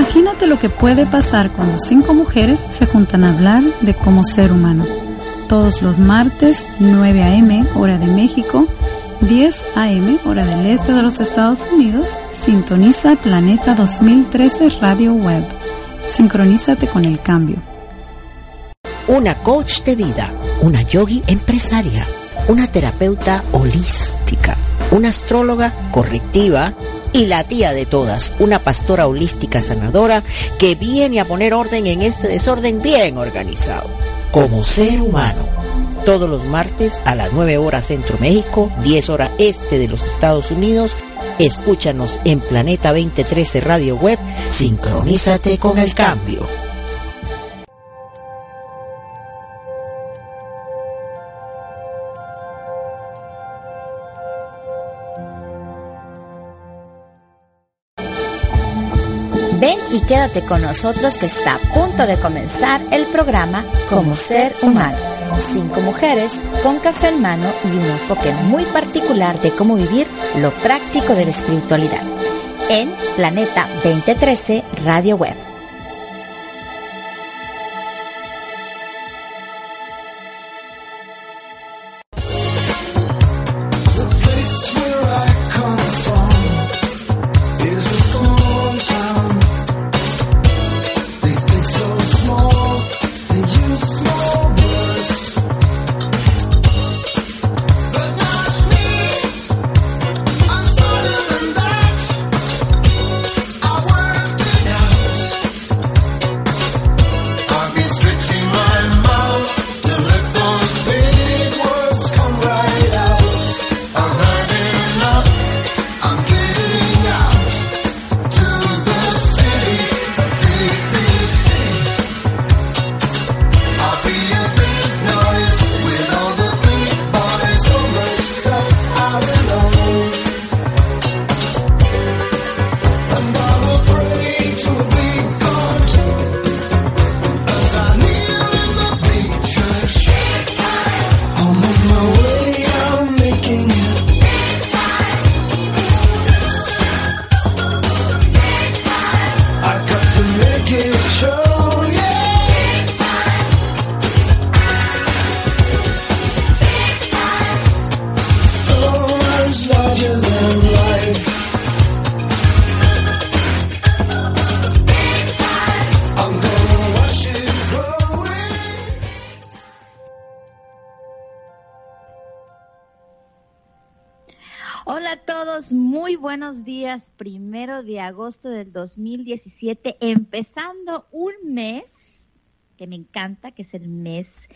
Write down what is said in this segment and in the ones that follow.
Imagínate lo que puede pasar cuando cinco mujeres se juntan a hablar de cómo ser humano. Todos los martes, 9 a.m., hora de México, 10 a.m., hora del este de los Estados Unidos, sintoniza Planeta 2013 Radio Web. Sincronízate con el cambio. Una coach de vida, una yogi empresaria, una terapeuta holística, una astróloga correctiva y la tía de todas, una pastora holística sanadora que viene a poner orden en este desorden bien organizado. Como ser humano. Todos los martes a las 9 horas Centro México, 10 horas Este de los Estados Unidos. Escúchanos en Planeta 2013 Radio Web. Sincronízate con el cambio. Y quédate con nosotros que está a punto de comenzar el programa Como Ser Humano. Cinco mujeres con café en mano y un enfoque muy particular de cómo vivir lo práctico de la espiritualidad. En Planeta 2013 Radio Web. Agosto del 2017, empezando un mes que me encanta, que es el mes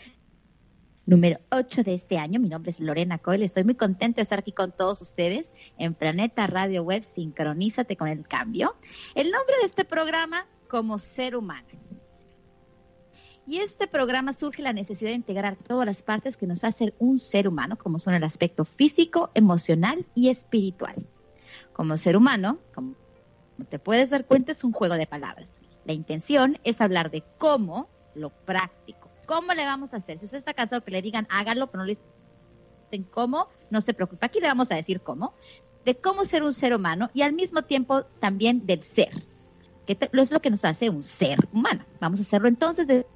número 8 de este año. Mi nombre es Lorena Coyle. Estoy muy contenta de estar aquí con todos ustedes en Planeta Radio Web. Sincronízate con el cambio. El nombre de este programa, como ser humano. Y este programa surge la necesidad de integrar todas las partes que nos hacen un ser humano, como son el aspecto físico, emocional y espiritual. Como ser humano, como te puedes dar cuenta, es un juego de palabras. La intención es hablar de cómo, lo práctico. ¿Cómo le vamos a hacer? Si usted está cansado que le digan hágalo, pero no le dicen cómo, no se preocupe. Aquí le vamos a decir cómo. De cómo ser un ser humano y al mismo tiempo también del ser. Que es lo que nos hace un ser humano. Vamos a hacerlo entonces de-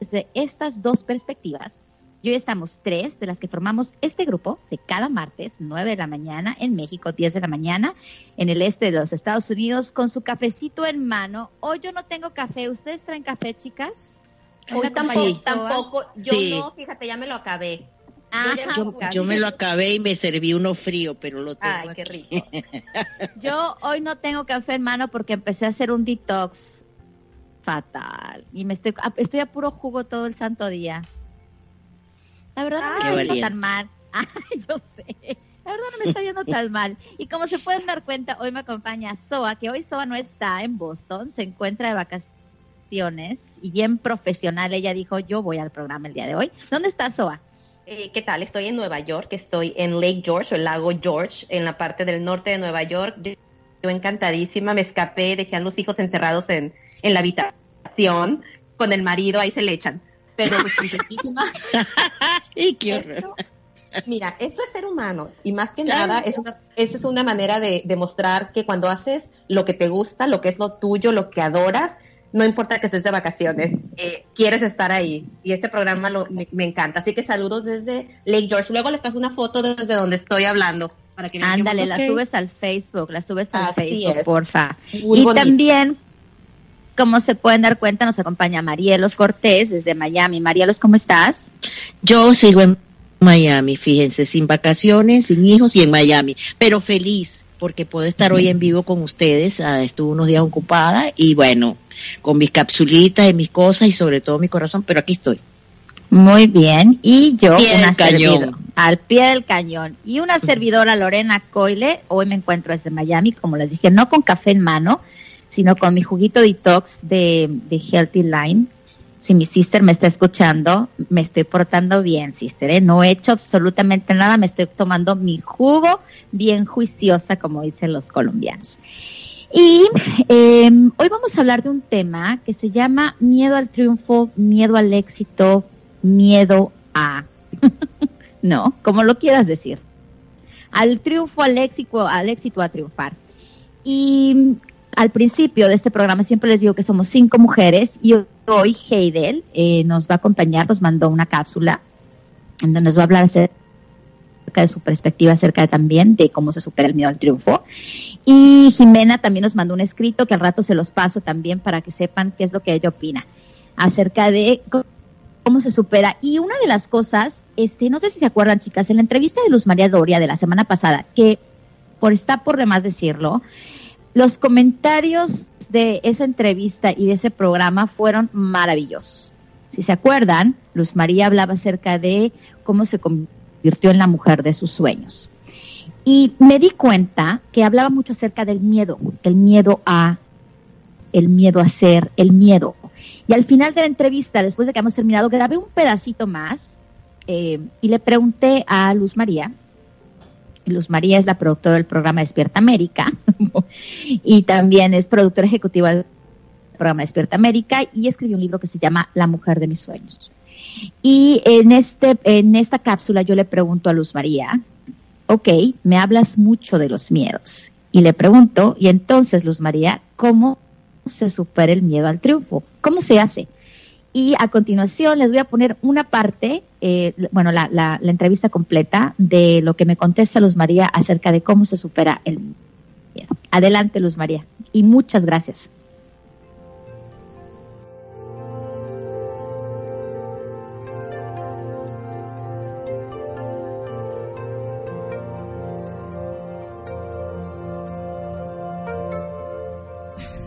desde estas dos perspectivas. Y hoy estamos tres de las que formamos este grupo de cada martes, 9 de la mañana en México, 10 de la mañana en el este de los Estados Unidos, con su cafecito en mano. Hoy yo no tengo café. ¿Ustedes traen café, chicas? Yo Una tampoco, copa tampoco, yo Sí. no, fíjate, ya me lo acabé. Ah, Yo, me lo acabé y me serví uno frío, pero lo tengo Ay, qué aquí. rico. Yo hoy no tengo café en mano porque empecé a hacer un detox fatal y me estoy estoy a puro jugo todo el santo día. La verdad no me siento valiente. tan mal. Ay, yo sé. La verdad no me está yendo tan mal. Y como se pueden dar cuenta, hoy me acompaña Soa, que hoy Soa no está en Boston, se encuentra de vacaciones y bien profesional. Ella dijo, yo voy al programa el día de hoy. ¿Dónde está Soa? Eh, ¿Qué tal? Estoy en Nueva York, estoy en Lake George, o el lago George, en la parte del norte de Nueva York. Yo, yo encantadísima, me escapé, dejé a los hijos encerrados en, en la habitación con el marido, ahí se le echan. Pero pues, contentísima. ¡Y qué horror! Esto- mira, esto es ser humano y más que nada es una, esa es una manera de demostrar que cuando haces lo que te gusta, lo que es lo tuyo, lo que adoras, no importa que estés de vacaciones, eh, quieres estar ahí y este programa lo- me, me encanta. Así que saludos desde Lake George. Luego les paso una foto desde donde estoy hablando para que Ándale, la subes al Facebook, la subes al Así Facebook, es. porfa. Muy y bonito. también, como se pueden dar cuenta, nos acompaña Marielos Cortés desde Miami. Marielos, ¿cómo estás? Yo sigo en Miami, fíjense, sin vacaciones, sin hijos y en Miami, pero feliz porque puedo estar hoy en vivo con ustedes. Ah, estuve unos días ocupada y bueno, con mis capsulitas y mis cosas y sobre todo mi corazón, pero aquí estoy. Muy bien. Y yo, Pie una servidora. Al pie del cañón. Y una servidora, Lorena Coile. Hoy me encuentro desde Miami, como les dije, no con café en mano, sino con mi juguito detox de, Healthy Line. Si mi sister me está escuchando, me estoy portando bien, sister. ¿eh? No he hecho absolutamente nada, me estoy tomando mi jugo bien juiciosa, como dicen los colombianos. Y eh, hoy vamos a hablar de un tema que se llama miedo al triunfo, miedo al éxito, miedo a, no, como lo quieras decir, al triunfo, al éxito, al éxito a triunfar. Y al principio de este programa siempre les digo que somos cinco mujeres y hoy Heidel eh, nos va a acompañar, nos mandó una cápsula donde nos va a hablar acerca de su perspectiva acerca de, también de cómo se supera el miedo al triunfo. Y Jimena también nos mandó un escrito que al rato se los paso también para que sepan qué es lo que ella opina acerca de cómo se supera. Y una de las cosas, este, no sé si se acuerdan, chicas, en la entrevista de Luz María Doria de la semana pasada, que por está por demás decirlo, los comentarios de esa entrevista y de ese programa fueron maravillosos. Si se acuerdan, Luz María hablaba acerca de cómo se convirtió en la mujer de sus sueños. Y me di cuenta que hablaba mucho acerca del miedo, el miedo a, el miedo a ser, el miedo. Y al final de la entrevista, después de que hemos terminado, grabé un pedacito más eh, y le pregunté a Luz María. Luz María es la productora del programa Despierta América y también es productora ejecutiva del programa Despierta América y escribió un libro que se llama La mujer de mis sueños. Y en, este, en esta cápsula yo le pregunto a Luz María, ok, me hablas mucho de los miedos. Y le pregunto, y entonces Luz María, ¿cómo se supera el miedo al triunfo? ¿Cómo se hace? Y a continuación les voy a poner una parte, eh, bueno, la, entrevista completa de lo que me contesta Luz María acerca de cómo se supera el. Adelante, Luz María. Y muchas gracias.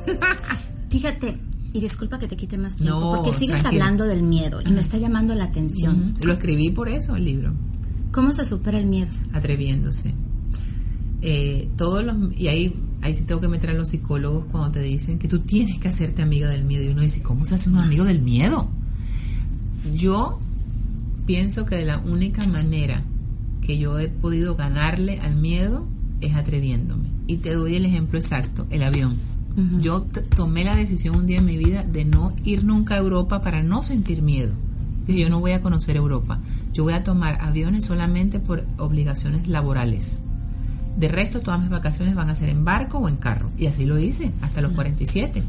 Fíjate, y disculpa que te quite más tiempo, No, porque sigues hablando del miedo y me está llamando la atención. Lo escribí por eso el libro, ¿Cómo se supera el miedo? atreviéndose. Eh, todos los y ahí ahí sí tengo que meter a los psicólogos cuando te dicen que tú tienes que hacerte amiga del miedo y uno dice cómo se hace un amigo del miedo. Yo pienso que de la única manera que yo he podido ganarle al miedo es atreviéndome. Y te doy el ejemplo exacto, el avión. Yo tomé la decisión un día en mi vida de no ir nunca a Europa para no sentir miedo. Dije, yo no voy a conocer Europa. Yo voy a tomar aviones solamente por obligaciones laborales. De resto, todas mis vacaciones van a ser en barco o en carro. Y así lo hice, hasta los 47.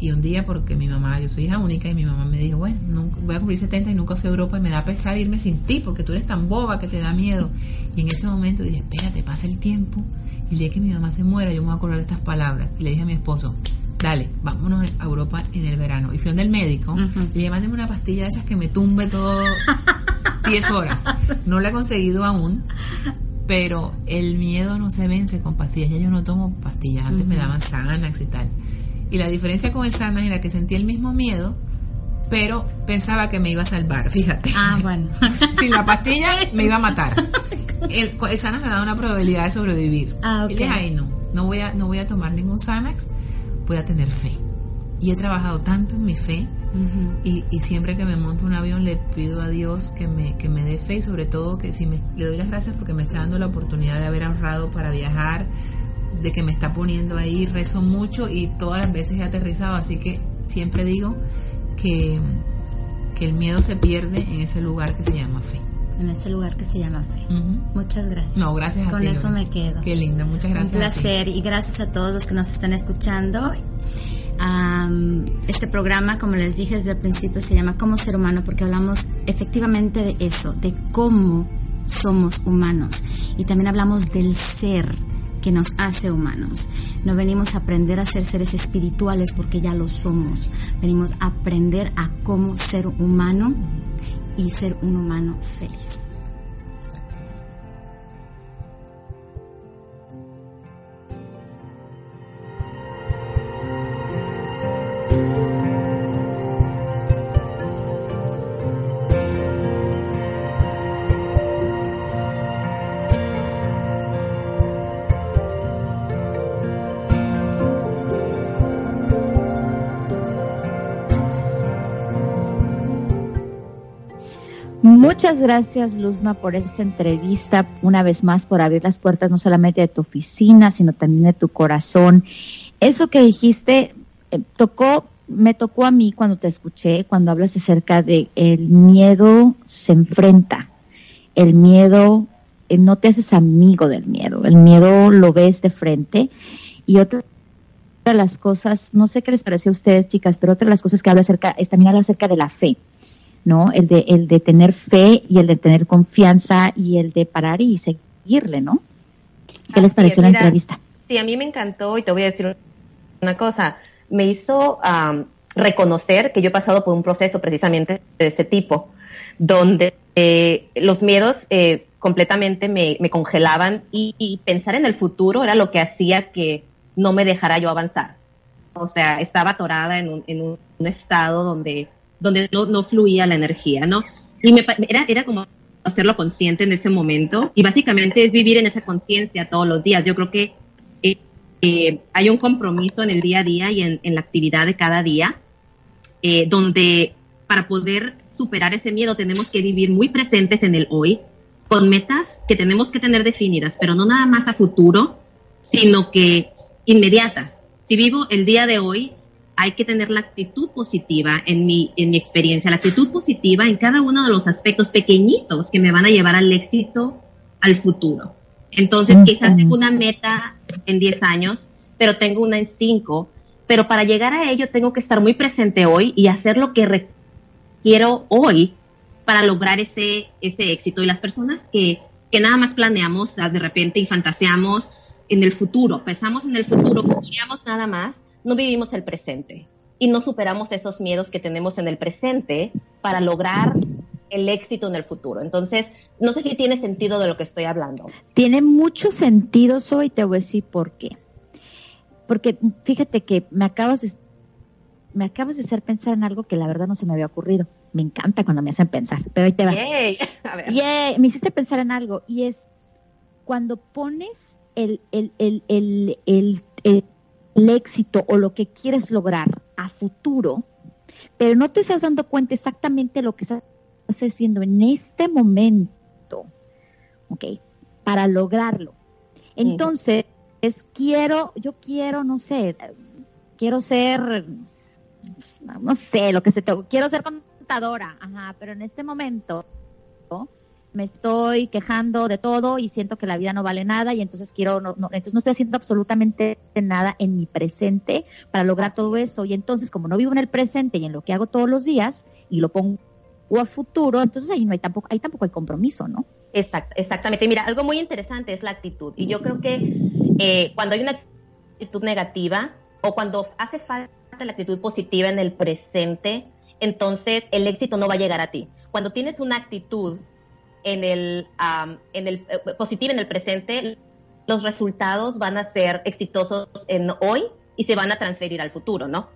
Y un día, porque mi mamá, yo soy hija única, y mi mamá me dijo, bueno, nunca- voy a cumplir 70 y nunca fui a Europa y me da pesar irme sin ti, porque tú eres tan boba que te da miedo. Y en ese momento dije, espérate, pasa el tiempo. Y el día que mi mamá se muera, yo me voy a acordar de estas palabras. Y le dije a mi esposo, dale, vámonos a Europa en el verano. Y fui donde el médico, Ujú. y le dije, mándeme una pastilla de esas que me tumbe todo 10 horas. No la he conseguido aún, pero el miedo no se vence con pastillas. Ya yo no tomo pastillas, antes me daban Xanax y tal. Y la diferencia con el Xanax era que sentía el mismo miedo, pero pensaba que me iba a salvar, fíjate. Ah, bueno. Sin la pastilla me iba a matar. El, el Xanax me da una probabilidad de sobrevivir. Ah, ok. Y dije, ay, no, no voy, a, no voy a tomar ningún Xanax, voy a tener fe. Y he trabajado tanto en mi fe y, y siempre que me monto un avión le pido a Dios que me, que me dé fe y sobre todo que si me, le doy las gracias porque me está dando la oportunidad de haber ahorrado para viajar, de que me está poniendo ahí, rezo mucho y todas las veces he aterrizado, así que siempre digo que, que el miedo se pierde en ese lugar que se llama fe. En ese lugar que se llama fe. Muchas gracias. No, gracias a Con ti, eso me quedo. Qué linda, muchas gracias. Un a ti. placer y gracias a todos los que nos están escuchando. Am, este programa, como les dije desde el principio, se llama Como Ser Humano porque hablamos efectivamente de eso, de cómo somos humanos. Y también hablamos del ser que nos hace humanos. No venimos a aprender a ser seres espirituales porque ya lo somos. Venimos a aprender a cómo ser humano y ser un humano feliz. Muchas gracias, Luzma, por esta entrevista, una vez más, por abrir las puertas no solamente de tu oficina, sino también de tu corazón. Eso que dijiste eh, tocó, me tocó a mí cuando te escuché, cuando hablas acerca de el miedo se enfrenta, el miedo, eh, no te haces amigo del miedo, el miedo lo ves de frente y otra de las cosas, no sé qué les pareció a ustedes, chicas, pero otra de las cosas que habla acerca es también habla acerca de la fe. ¿No? El de, el de tener fe y el de tener confianza y el de parar y seguirle, ¿no? ¿Qué les pareció la entrevista? Sí, a mí me encantó y te voy a decir una cosa. Me hizo am, reconocer que yo he pasado por un proceso precisamente de ese tipo, donde eh, los miedos eh, completamente me, me congelaban y, y pensar en el futuro era lo que hacía que no me dejara yo avanzar. O sea, estaba atorada en un, en un- un estado donde, donde no, no fluía la energía, ¿no? Y me, era, era como hacerlo consciente en ese momento y básicamente es vivir en esa conciencia todos los días. Yo creo que eh, eh, hay un compromiso en el día a día y en, en la actividad de cada día eh, donde para poder superar ese miedo tenemos que vivir muy presentes en el hoy con metas que tenemos que tener definidas, pero no nada más a futuro, sino que inmediatas. Si vivo el día de hoy, hay que tener la actitud positiva en mi, en mi experiencia, la actitud positiva en cada uno de los aspectos pequeñitos que me van a llevar al éxito al futuro. Entonces, quizás tengo una meta en 10 años, pero tengo una en 5, pero para llegar a ello tengo que estar muy presente hoy y hacer lo que requiero hoy para lograr ese, ese éxito. Y las personas que, que nada más planeamos de repente y fantaseamos en el futuro, pensamos en el futuro, futureamos nada más, no vivimos el presente y no superamos esos miedos que tenemos en el presente para lograr el éxito en el futuro. Entonces, no sé si tiene sentido de lo que estoy hablando. Tiene mucho sentido, Zoe, y te voy a decir por qué. Porque fíjate que me acabas de, me acabas de hacer pensar en algo que la verdad no se me había ocurrido. Me encanta cuando me hacen pensar, pero ahí te va. Yay. A ver. Yay, me hiciste pensar en algo y es cuando pones el, el, el, el, el, éxito o lo que quieres lograr a futuro, pero no te estás dando cuenta exactamente lo que estás haciendo en este momento, ¿ok? Para lograrlo. Entonces, quiero, yo quiero, no sé, quiero ser, no sé, lo que se te, quiero ser contadora, ajá, pero en este momento ¿no? Me estoy quejando de todo y siento que la vida no vale nada y entonces quiero, no, no- entonces no estoy haciendo absolutamente nada en mi presente para lograr todo eso y entonces como no vivo en el presente y en lo que hago todos los días y lo pongo a futuro, entonces ahí no hay tampoco, ahí tampoco hay compromiso, ¿no? Exact- exactamente. Mira, algo muy interesante es la actitud. Y yo creo que eh, cuando hay una actitud negativa o cuando hace falta la actitud positiva en el presente, entonces el éxito no va a llegar a ti. Cuando tienes una actitud en el, am, en el eh, positiva en el presente, los resultados van a ser exitosos en hoy y se van a transferir al futuro, ¿no?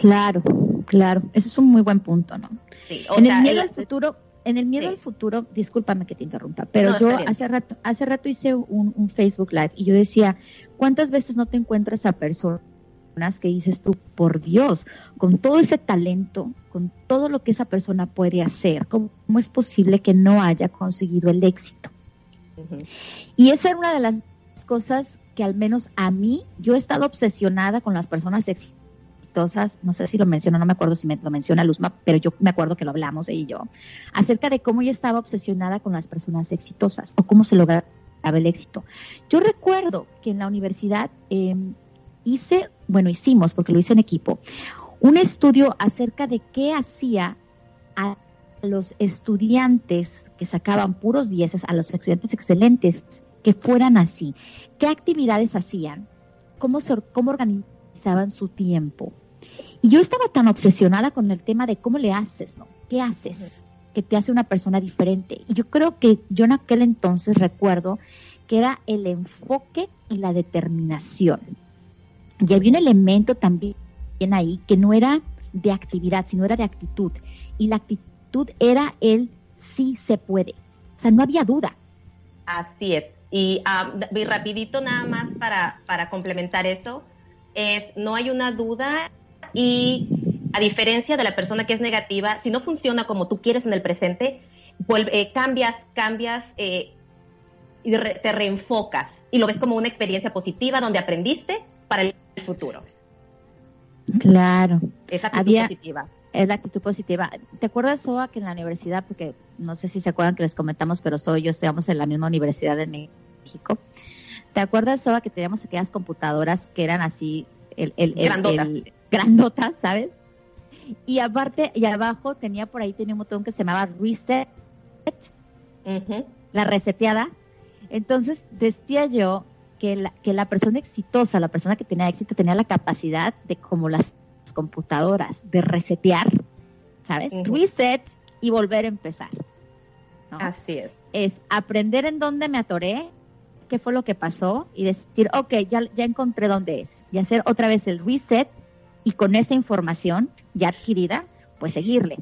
Claro, claro, ese es un muy buen punto, ¿no? Sí, o en sea, el miedo el- al futuro, en el miedo Sí. al futuro, discúlpame que te interrumpa, pero No, yo hace rato, hace rato hice un, un Facebook Live y yo decía, ¿cuántas veces no te encuentras a personas que dices tú, por Dios, con todo ese talento, con todo lo que esa persona puede hacer, ¿cómo, cómo es posible que no haya conseguido el éxito? Y esa era una de las cosas que al menos a mí, yo he estado obsesionada con las personas exitosas, no sé si lo menciona, no me acuerdo si me lo menciona Luzma, pero yo me acuerdo que lo hablamos ella y yo, acerca de cómo yo estaba obsesionada con las personas exitosas o cómo se lograba el éxito. Yo recuerdo que en la universidad eh, hice, bueno, hicimos, porque lo hice en equipo, un estudio acerca de qué hacía a los estudiantes que sacaban puros dieces, a los estudiantes excelentes que fueran así, qué actividades hacían, cómo, cómo organizaban su tiempo. Y yo estaba tan obsesionada con el tema de cómo le haces, ¿no? ¿Qué haces? Que te hace una persona diferente. Y yo creo que yo en aquel entonces recuerdo que era el enfoque y la determinación. Y había un elemento también ahí que no era de actividad, sino era de actitud. Y la actitud era el sí se puede. O sea, no había duda. Así es. Y, ah, y rapidito nada más para, para complementar eso, es no hay una duda y a diferencia de la persona que es negativa, si no funciona como tú quieres en el presente, vuelve- eh, cambias, cambias eh, y re- te reenfocas y lo ves como una experiencia positiva donde aprendiste para el futuro. Claro. Esa actitud Había- positiva. Es la actitud positiva. ¿Te acuerdas, Soa, que en la universidad, porque no sé si se acuerdan que les comentamos, pero Soa y yo estudiamos en la misma universidad de México. ¿Te acuerdas, Soa, que teníamos aquellas computadoras que eran así, el, el, el- Grandotas. el- grandotas, ¿sabes? Y aparte, y abajo tenía por ahí, tenía un botón que se llamaba Reset, la reseteada. Entonces, decía yo que la, que la persona exitosa, la persona que tenía éxito, tenía la capacidad de, como las computadoras, de resetear, ¿sabes? Reset y volver a empezar. ¿no? Así es. Es aprender en dónde me atoré, qué fue lo que pasó y decir, ok, ya, ya encontré dónde es. Y hacer otra vez el reset y con esa información ya adquirida, pues seguirle.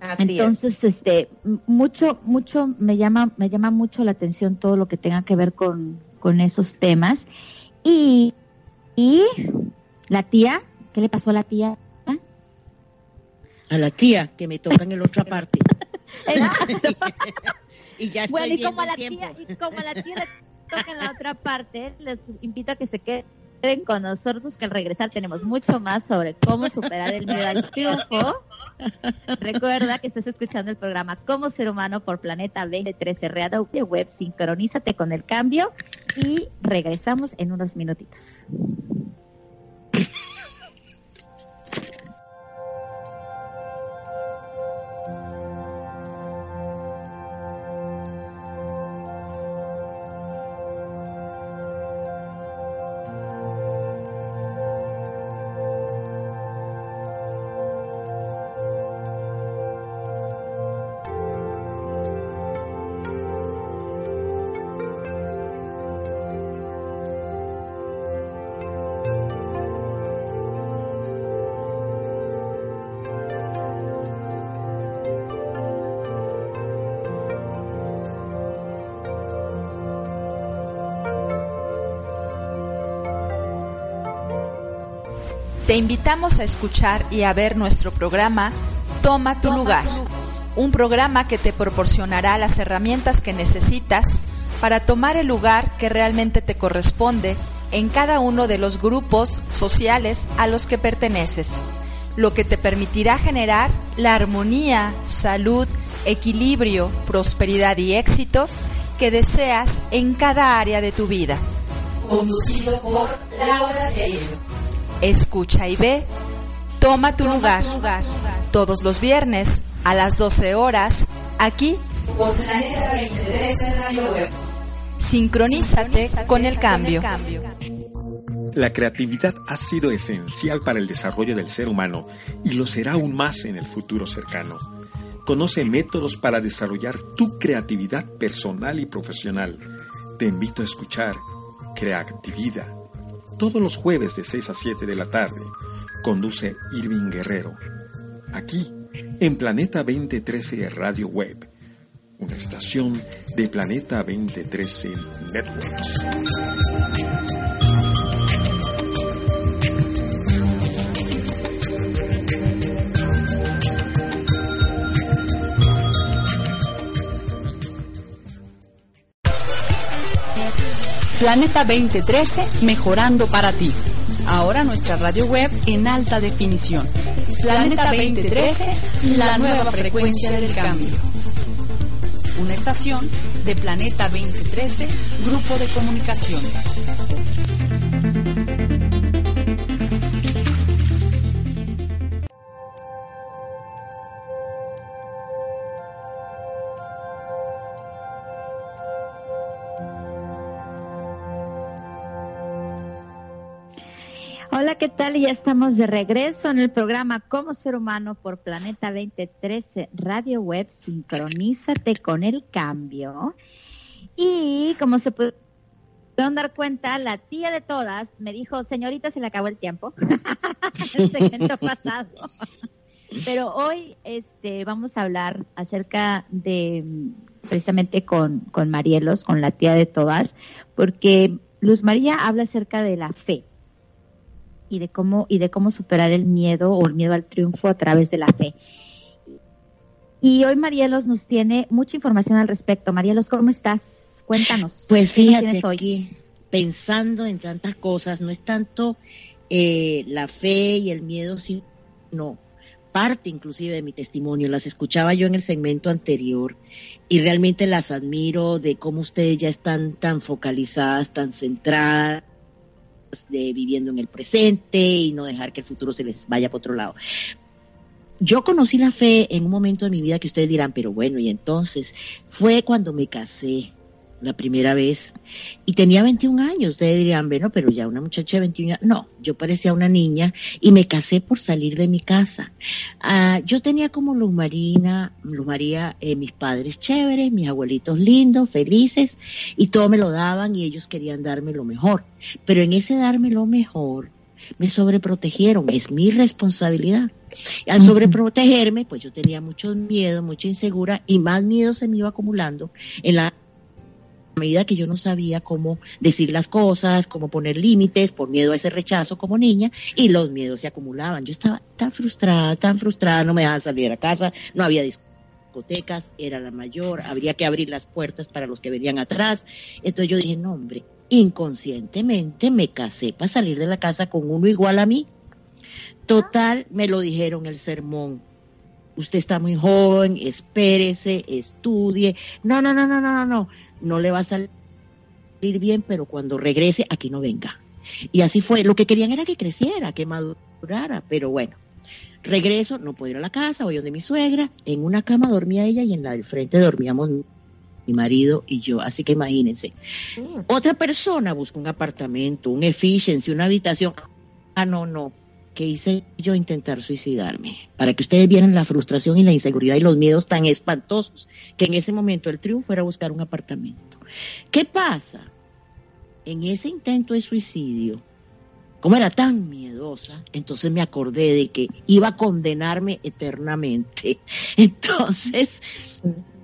Así es. Entonces, este, mucho, mucho me llama, me llama mucho la atención todo lo que tenga que ver con, con esos temas. Y, y la tía, ¿qué le pasó a la tía? A la tía que me toca en la otra parte. Exacto. y ya estoy Bueno, y como a el la tía, y como a la tía le toca en la otra parte, les invito a que se queden con nosotros, que al regresar tenemos mucho más sobre cómo superar el miedo al triunfo. Recuerda que estás escuchando el programa Como Ser Humano por Planeta 2013 Radio Web. Sincronízate con el cambio y regresamos en unos minutitos. Te invitamos a escuchar y a ver nuestro programa Toma tu lugar, un programa que te proporcionará las herramientas que necesitas para tomar el lugar que realmente te corresponde en cada uno de los grupos sociales a los que perteneces, lo que te permitirá generar la armonía, salud, equilibrio, prosperidad y éxito que deseas en cada área de tu vida. Conducido por Laura. Escucha y ve. Toma tu lugar. Todos los viernes a las 12 horas aquí por Planeta 23 Radio Web. Sincronízate con el cambio. La creatividad ha sido esencial para el desarrollo del ser humano y lo será aún más en el futuro cercano. Conoce métodos para desarrollar tu creatividad personal y profesional. Te invito a escuchar Creatividad todos los jueves de 6 a 7 de la tarde. Conduce Irving Guerrero. Aquí en Planeta 2013 Radio Web, una estación de Planeta 2013 Networks. Planeta 2013, mejorando para ti. Ahora nuestra radio web en alta definición. Planeta 2013, la nueva frecuencia del cambio. Una estación de Planeta 2013, Grupo de Comunicación. Hola, ¿qué tal? Ya estamos de regreso en el programa Como Ser Humano por Planeta 2013 Radio Web. Sincronízate con el cambio. Y como se pueden dar cuenta, la tía de todas me dijo, señorita, se le acabó el tiempo. el segmento pasado. Pero hoy este, vamos a hablar acerca de, precisamente con, con Marielos, con la tía de todas, porque Luz María habla acerca de la fe y de cómo y de cómo superar el miedo o el miedo al triunfo a través de la fe. Y hoy Marielos nos tiene mucha información al respecto. Marielos, ¿cómo estás? Cuéntanos. Pues ¿qué nos fíjate hoy? aquí, pensando en tantas cosas, no es tanto eh, la fe y el miedo, sino parte inclusive de mi testimonio. Las escuchaba yo en el segmento anterior y realmente las admiro de cómo ustedes ya están tan focalizadas, tan centradas de viviendo en el presente y no dejar que el futuro se les vaya para otro lado. Yo conocí la fe en un momento de mi vida que ustedes dirán, pero bueno, y entonces fue cuando me casé la primera vez y tenía 21 años. Ustedes dirán, bueno, pero ya una muchacha de 21 años. No, yo parecía una niña y me casé por salir de mi casa. Ah, yo tenía como Luz Marina, Luz María, eh, mis padres chéveres, mis abuelitos lindos, felices y todo me lo daban y ellos querían darme lo mejor. Pero en ese darme lo mejor me sobreprotegieron, es mi responsabilidad. Al sobreprotegerme, pues yo tenía mucho miedo, mucha insegura y más miedo se me iba acumulando en la medida que yo no sabía cómo decir las cosas, cómo poner límites por miedo a ese rechazo como niña y los miedos se acumulaban. Yo estaba tan frustrada, tan frustrada, no me dejaban salir a casa, no había discotecas, era la mayor, habría que abrir las puertas para los que venían atrás. Entonces yo dije, no hombre, inconscientemente me casé para salir de la casa con uno igual a mí. Total, me lo dijeron el sermón. Usted está muy joven, espérese, estudie. No, no, no, no, no, no, no. No le va a salir bien, pero cuando regrese, aquí no venga. Y así fue. Lo que querían era que creciera, que madurara, pero bueno. Regreso, no puedo ir a la casa, voy donde mi suegra. En una cama dormía ella y en la del frente dormíamos mi marido y yo. Así que imagínense. Otra persona busca un apartamento, un efficiency, una habitación. Ah, no, no. ¿Qué hice yo? Intentar suicidarme. Para que ustedes vieran la frustración y la inseguridad y los miedos tan espantosos que en ese momento el triunfo era buscar un apartamento. ¿Qué pasa? En ese intento de suicidio, como era tan miedosa, entonces me acordé de que iba a condenarme eternamente. Entonces,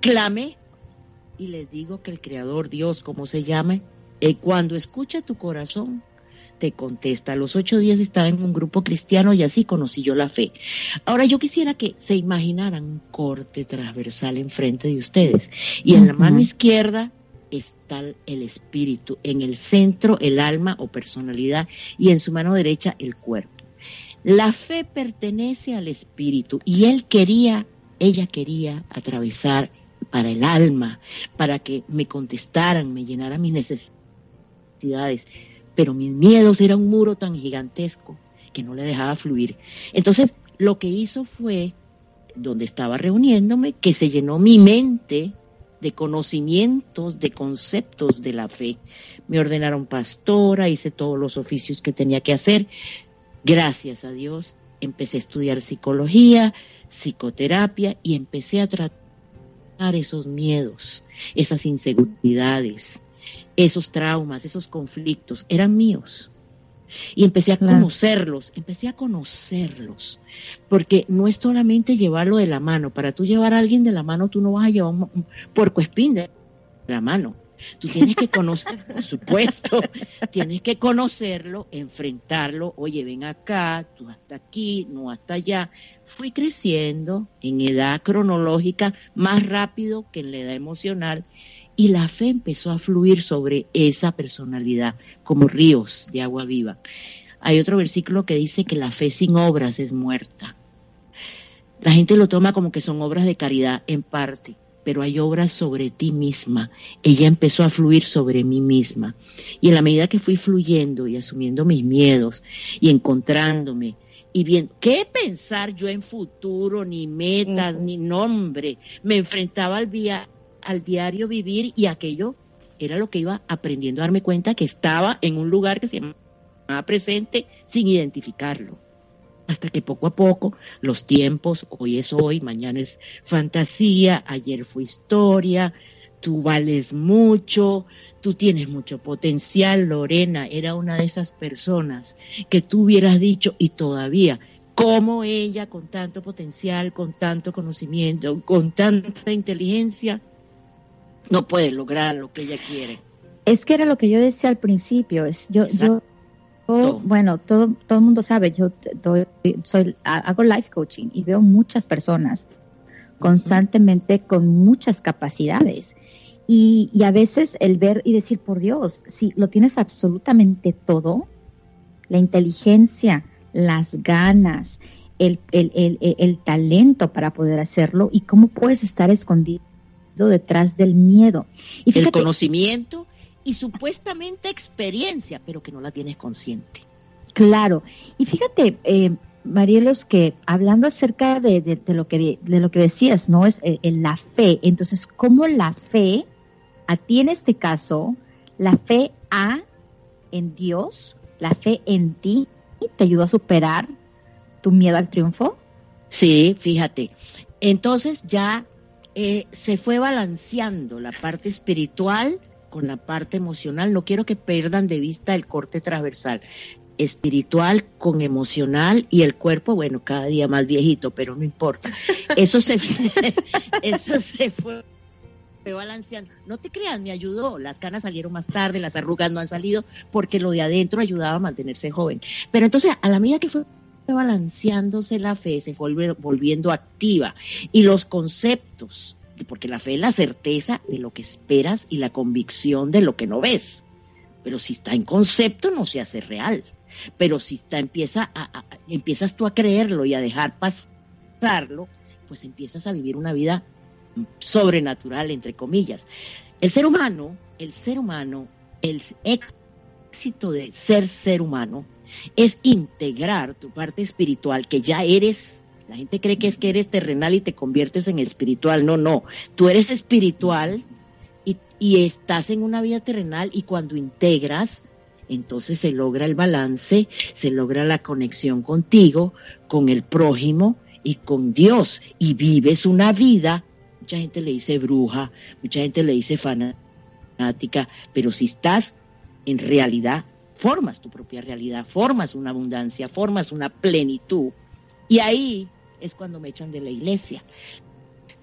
clamé y les digo que el Creador, Dios, como se llame, eh, cuando escucha tu corazón, te contesta. A los ocho días estaba en un grupo cristiano y así conocí yo la fe. Ahora yo quisiera que se imaginaran un corte transversal enfrente de ustedes y en la mano izquierda está el espíritu, en el centro el alma o personalidad y en su mano derecha el cuerpo. La fe pertenece al espíritu y él quería, ella quería atravesar para el alma, para que me contestaran, me llenaran mis necesidades, pero mis miedos era un muro tan gigantesco que no le dejaba fluir. Entonces, lo que hizo fue, donde estaba reuniéndome, que se llenó mi mente de conocimientos, de conceptos de la fe. Me ordenaron pastora, hice todos los oficios que tenía que hacer. Gracias a Dios, empecé a estudiar psicología, psicoterapia y empecé a tratar esos miedos, esas inseguridades, esos traumas, esos conflictos, eran míos. Y empecé a Claro. conocerlos, empecé a conocerlos, porque no es solamente llevarlo de la mano, para tú llevar a alguien de la mano, tú no vas a llevar un, puercoespín de la mano. Tú tienes que conocer, por supuesto, tienes que conocerlo, enfrentarlo, oye, ven acá, tú hasta aquí, no hasta allá. Fui creciendo en edad cronológica más rápido que en la edad emocional y la fe empezó a fluir sobre esa personalidad como ríos de agua viva. Hay otro versículo que dice que la fe sin obras es muerta. La gente lo toma como que son obras de caridad en parte, pero hay obras sobre ti misma. Ella empezó a fluir sobre mí misma. Y en la medida que fui fluyendo y asumiendo mis miedos y encontrándome y viendo qué pensar yo en futuro, ni metas, ni nombre, me enfrentaba al, via- al diario vivir y aquello era lo que iba aprendiendo a darme cuenta que estaba en un lugar que se llamaba presente sin identificarlo. Hasta que poco a poco los tiempos, hoy es hoy, mañana es fantasía, ayer fue historia, tú vales mucho, tú tienes mucho potencial, Lorena era una de esas personas que tú hubieras dicho y todavía, como ella con tanto potencial, con tanto conocimiento, con tanta inteligencia, no puede lograr lo que ella quiere. Es que era lo que yo decía al principio, es yo, yo yo, bueno, todo, todo el mundo sabe, yo doy- soy, ha- hago life coaching y veo muchas personas constantemente con muchas capacidades. Y, y a veces el ver y decir, por Dios, si lo tienes absolutamente todo, la inteligencia, las ganas, el, el, el- el talento para poder hacerlo y cómo puedes estar escondido detrás del miedo. Y el conocimiento y supuestamente experiencia, pero que no la tienes consciente. Claro. Y fíjate, eh, Marielos, que hablando acerca de, de- de lo, que, de lo que decías, ¿no? Es eh, en la fe. Entonces, ¿cómo la fe, a ti en este caso, la fe a en Dios, la fe en ti, te ayudó a superar tu miedo al triunfo? Sí, fíjate. Entonces ya eh, se fue balanceando la parte espiritual con la parte emocional. No quiero que pierdan de vista el corte transversal. Espiritual con emocional y el cuerpo, bueno, cada día más viejito, pero no importa. Eso se, eso se fue balanceando. No te creas, me ayudó. Las canas salieron más tarde, las arrugas no han salido, porque lo de adentro ayudaba a mantenerse joven. Pero entonces, a la medida que fue balanceándose la fe, se fue volve- volviendo activa. Y los conceptos, porque la fe es la certeza de lo que esperas y la convicción de lo que no ves. Pero si está en concepto, no se hace real. Pero si está, empieza empiezas tú a creerlo y a dejar pasarlo, pues empiezas a vivir una vida sobrenatural, entre comillas. El ser humano, el ser humano, el éxito de ser ser humano es integrar tu parte espiritual que ya eres. La gente cree que es que eres terrenal y te conviertes en espiritual. No, no. Tú eres espiritual y, y estás en una vida terrenal y cuando integras, entonces se logra el balance, se logra la conexión contigo, con el prójimo y con Dios y vives una vida mucha gente le dice bruja, mucha gente le dice fanática, pero si estás en realidad, formas tu propia realidad, formas una abundancia, formas una plenitud. Y ahí es cuando me echan de la iglesia.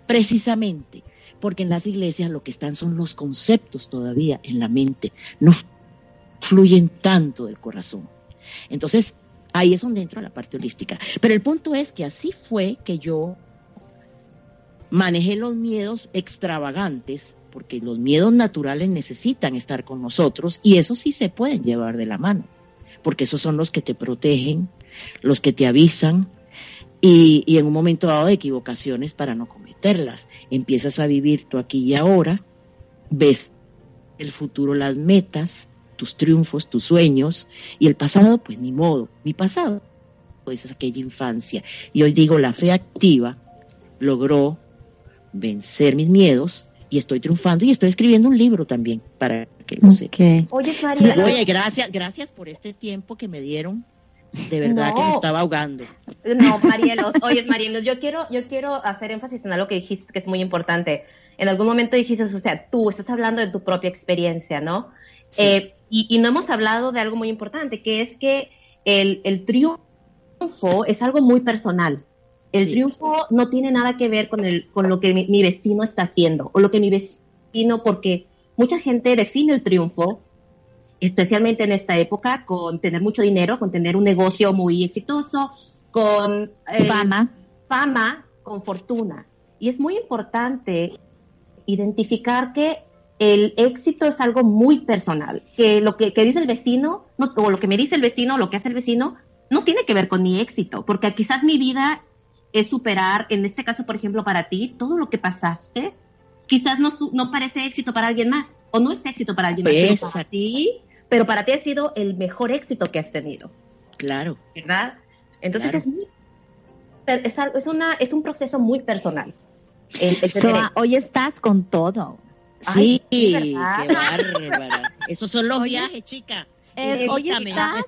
Precisamente porque en las iglesias lo que están son los conceptos todavía en la mente, no fluyen tanto del corazón. Entonces, ahí es donde entra la parte holística. Pero el punto es que así fue que yo manejé los miedos extravagantes, porque los miedos naturales necesitan estar con nosotros y eso sí se pueden llevar de la mano, porque esos son los que te protegen, los que te avisan y, en un momento dado de equivocaciones para no cometerlas. Empiezas a vivir tú aquí y ahora, ves el futuro, las metas, tus triunfos, tus sueños y el pasado, pues ni modo, mi pasado es aquella infancia. Y hoy digo, la fe activa logró vencer mis miedos y estoy triunfando y estoy escribiendo un libro también para que lo sepan. Oye, Sí, María. Oye, gracias, gracias por este tiempo que me dieron. De verdad que me estaba ahogando. No, Marielos, oye, Marielos, yo quiero, yo quiero hacer énfasis en algo que dijiste que es muy importante. En algún momento dijiste, o sea, tú estás hablando de tu propia experiencia, ¿no? Eh, Y, y no hemos hablado de algo muy importante, que es que el, el triunfo es algo muy personal. El Sí. triunfo no tiene nada que ver con, el, con lo que mi, mi vecino está haciendo o lo que mi vecino, porque mucha gente define el triunfo, especialmente en esta época, con tener mucho dinero, con tener un negocio muy exitoso, con eh, Fama. fama, con fortuna. Y es muy importante identificar que el éxito es algo muy personal, que lo que, que dice el vecino, no, o lo que me dice el vecino, o lo que hace el vecino, no tiene que ver con mi éxito, porque quizás mi vida es superar, en este caso, por ejemplo, para ti, todo lo que pasaste, quizás no, no parece éxito para alguien más, o no es éxito para alguien más, pero para ti, pero para ti ha sido el mejor éxito que has tenido, Claro. ¿verdad? Entonces Claro. es, muy- es, una, es un proceso muy personal. El- hoy estás con todo. Sí, qué bárbara. Esos son los viajes, chica. Eh, hoy estás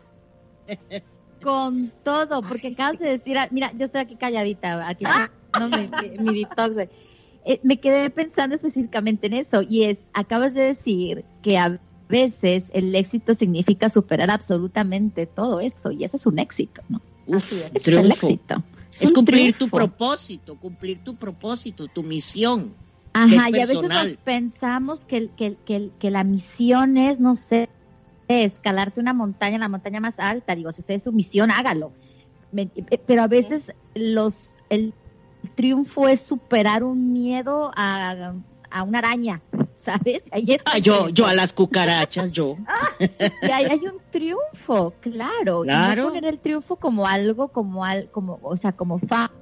con todo, porque acabas de decir, ah, mira, yo estoy aquí calladita, aquí no, mi, detox. Eh, me quedé pensando específicamente en eso y es, acabas de decir que a veces el éxito significa superar absolutamente todo esto y eso es un éxito, ¿no? Uf, Ese es el éxito. Es cumplir tu propósito, cumplir tu propósito, tu misión. Ajá, es y a veces nos pensamos que, que, que, que la misión es, no sé, escalarte una montaña, la montaña más alta. Digo, si usted es su misión, hágalo. Me- eh, Pero a veces los el triunfo es superar un miedo a, a una araña, ¿sabes? Ahí Ah, yo, yo a las cucarachas, yo. Y ahí hay un triunfo, claro. Y no Claro. poner el triunfo como algo, como al, como, o sea, como fama,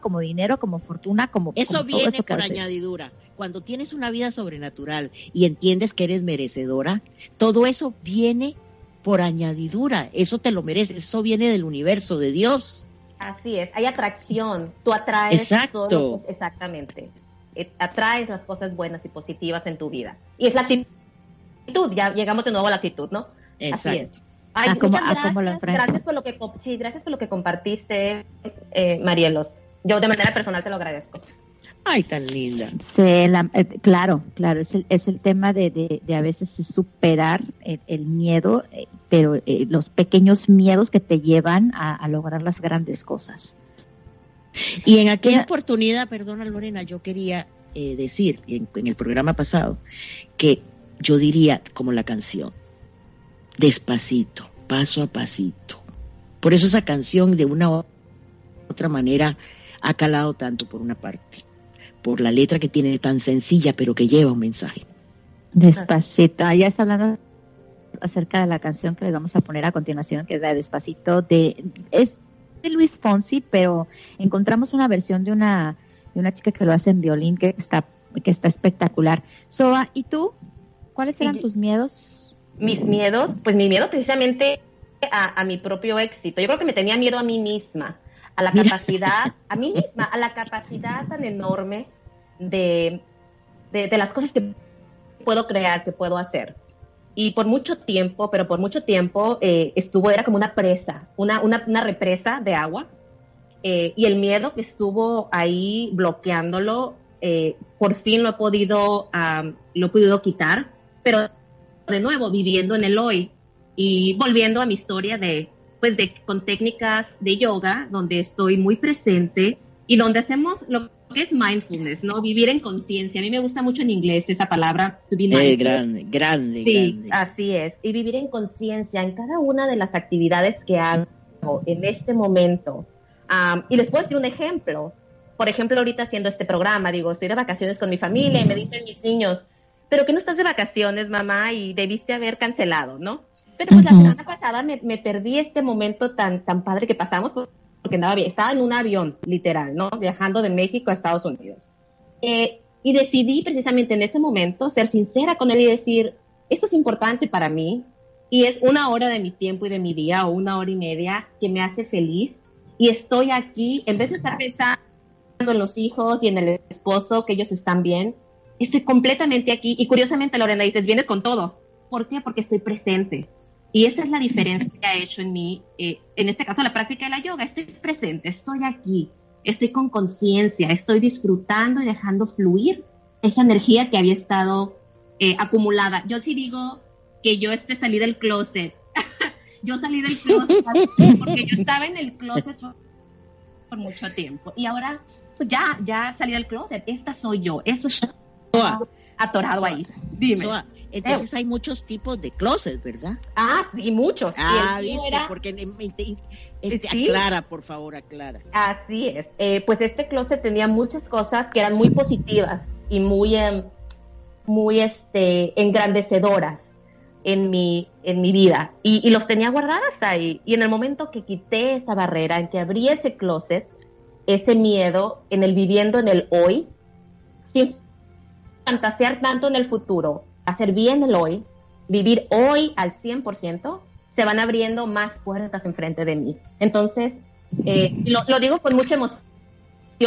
como dinero, como fortuna, como Eso como todo viene eso por hace. añadidura. Cuando tienes una vida sobrenatural y entiendes que eres merecedora, todo eso viene por añadidura. Eso te lo mereces. Eso viene del universo, de Dios. Así es, hay atracción. Tú atraes Exacto. todo lo pos- exactamente. Eh, Atraes las cosas buenas y positivas en tu vida. Y es la actitud. Ya llegamos de nuevo a la actitud, ¿no? Así es. Exacto. Ay, Ah, ¿cómo- muchas ah, gracias, enfrentas? gracias por lo que sí, gracias por lo que compartiste, eh, Marielos. Yo de manera personal te lo agradezco. Ay, tan linda. Se la- eh, claro, claro, es el, es el tema de, de, de a veces superar el, el miedo, eh, pero eh, los pequeños miedos que te llevan a, a lograr las grandes cosas. Y en aquella oportunidad, perdona Lorena, yo quería eh, decir en, en el programa pasado que yo diría como la canción, despacito, paso a pasito. Por eso esa canción de una u otra manera ha calado tanto por una parte, por la letra que tiene tan sencilla pero que lleva un mensaje. Despacito. Ah, ya está hablando acerca de la canción que les vamos a poner a continuación, que es la de Despacito. De, es de Luis Fonsi, pero encontramos una versión de una, de una chica que lo hace en violín que está, que está espectacular. Soa, ¿y tú? ¿Cuáles eran tus miedos? Mis miedos, pues mi miedo precisamente a, a mi propio éxito. Yo creo que me tenía miedo a mí misma, a la Mira. capacidad, a mí misma, a la capacidad tan enorme de, de, las cosas que puedo crear, que puedo hacer. Y por mucho tiempo, pero por mucho tiempo eh, estuvo, era como una presa, una, una, represa de agua. Eh, y el miedo que estuvo ahí bloqueándolo, eh, por fin lo he podido, lo he podido quitar, pero de nuevo viviendo en el hoy y volviendo a mi historia de, pues de, con técnicas de yoga, donde estoy muy presente y donde hacemos lo que es mindfulness, ¿no? Vivir en conciencia. A mí me gusta mucho en inglés esa palabra, to be Eh, mindful. grande, grande, Sí, grande. así es. Y vivir en conciencia en cada una de las actividades que hago en este momento. Am, y les puedo decir un ejemplo. Por ejemplo, ahorita haciendo este programa, digo, estoy de vacaciones con mi familia y me dicen mis niños, pero que no estás de vacaciones, mamá, y debiste haber cancelado, ¿no? Pero pues Ujú. la semana pasada me, me perdí este momento tan, tan padre que pasamos porque andaba, estaba en un avión, literal, ¿no? Viajando de México a Estados Unidos. Eh, y decidí precisamente en ese momento ser sincera con él y decir, esto es importante para mí y es una hora de mi tiempo y de mi día o una hora y media que me hace feliz y estoy aquí, en vez de estar pensando en los hijos y en el esposo, que ellos están bien, estoy completamente aquí y curiosamente Lorena dices, vienes con todo. ¿Por qué? Porque estoy presente. Y esa es la diferencia que ha hecho en mí, eh, en este caso la práctica de la yoga, estoy presente, estoy aquí, estoy con conciencia, estoy disfrutando y dejando fluir esa energía que había estado eh, acumulada. Yo sí digo que yo este salí del closet. yo salí del closet porque yo estaba en el closet por mucho tiempo. Y ahora, pues ya, ya salí del closet. Esta soy yo. Eso está atorado ahí. Dime. Soa, entonces hay muchos tipos de closets, ¿verdad? Ah, sí, muchos. Ah, viste, era- porque este, Sí. aclara, por favor, aclara. Así es. Eh, pues este closet tenía muchas cosas que eran muy positivas y muy, em, muy este, engrandecedoras en mi, en mi vida. Y, y los tenía guardadas ahí. Y en el momento que quité esa barrera, en que abrí ese closet, ese miedo en el viviendo en el hoy, sin fantasear tanto en el futuro, hacer bien el hoy, vivir hoy al 100%, se van abriendo más puertas enfrente de mí. Entonces, eh, y lo, lo digo con mucha emoción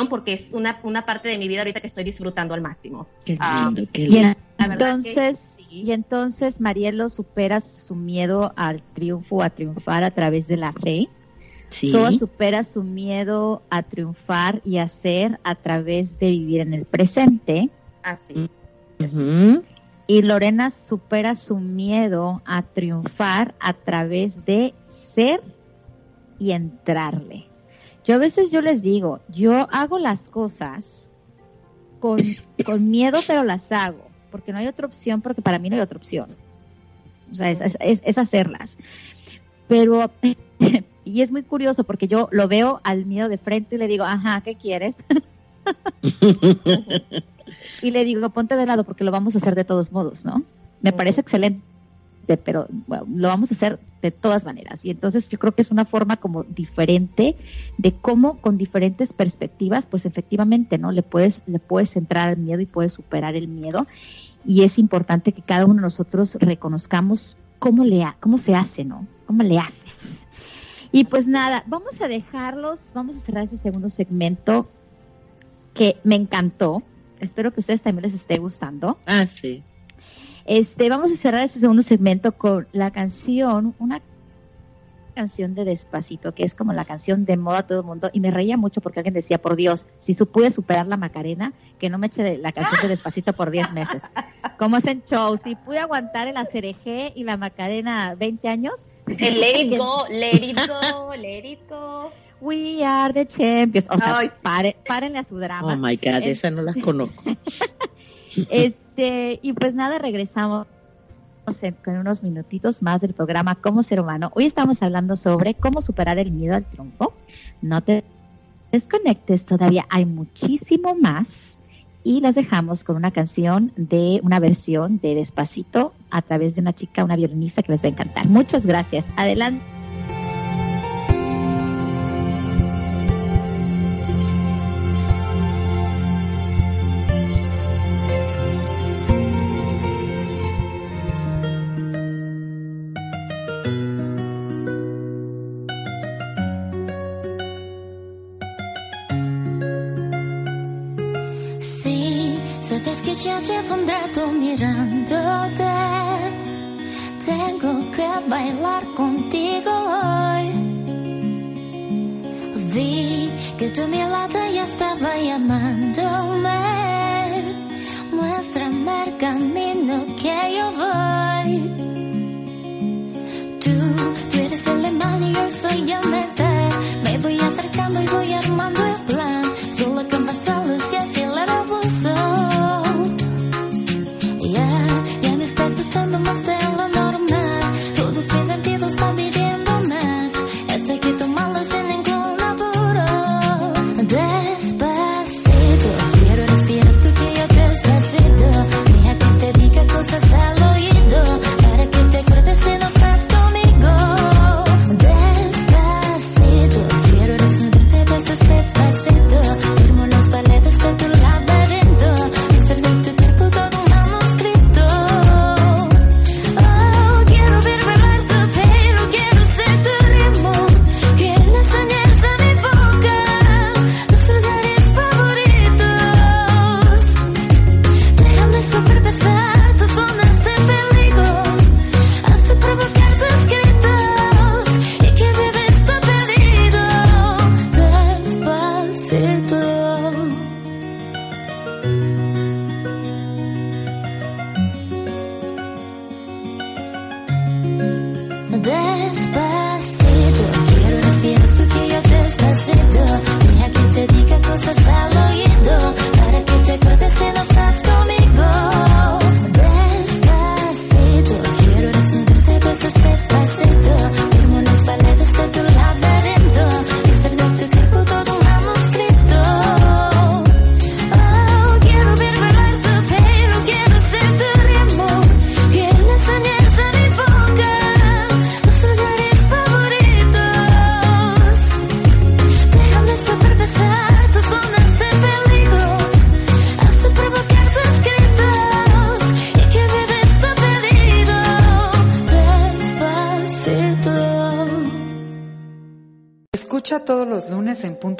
porque es una, una parte de mi vida ahorita que estoy disfrutando al máximo. Qué Ah, lindo, qué Y lindo. Verdad entonces, y entonces Marielo supera su miedo al triunfo, a triunfar a través de la fe. Sí. Soa supera su miedo a triunfar y a ser a través de vivir en el presente. Así. Ujú. Y Lorena supera su miedo a triunfar a través de ser y entrarle. Yo a veces yo les digo, yo hago las cosas con, con miedo, pero las hago, porque no hay otra opción, porque para mí no hay otra opción. O sea, es- es hacerlas. Pero, y es muy curioso porque yo lo veo al miedo de frente y le digo, ajá, ¿qué quieres? y le digo, ponte de lado porque lo vamos a hacer de todos modos, ¿no? Me parece excelente, pero bueno, lo vamos a hacer de todas maneras. Y entonces yo creo que es una forma como diferente de cómo con diferentes perspectivas, pues efectivamente, ¿no? Le puedes, le puedes entrar al miedo y puedes superar el miedo. Y es importante que cada uno de nosotros reconozcamos cómo, le ha- cómo se hace, ¿no? ¿Cómo le haces? Y pues nada, vamos a dejarlos, vamos a cerrar ese segundo segmento que me encantó. Espero que a ustedes también les esté gustando. Ah, sí. Este, vamos a cerrar este segundo segmento con la canción, una canción de Despacito, que es como la canción de moda a todo el mundo. Y me reía mucho porque alguien decía, por Dios, si su pude superar la Macarena, que no me eche la canción de Despacito por 10 meses. ¿Cómo hacen show? Si pude aguantar el ACRG y la Macarena 20 años. El let it go, let it go, let it go. We are the champions. O sea, Ay, pare- párenle a su drama. Oh my God, Es- esa no las conozco. Este, y pues nada, regresamos en- con unos minutitos más del programa Cómo Ser Humano. Hoy estamos hablando sobre cómo superar el miedo al triunfo. No te desconectes, todavía hay muchísimo más. Y las dejamos con una canción de una versión de Despacito a través de una chica, una violinista que les va a encantar. Muchas gracias. Adelante. Mirándote. Tengo que bailar contigo hoy. Vi que tu mirada ya estaba llamándome. Muéstrame el camino que yo voy. Tú, tú eres el imán y yo soy el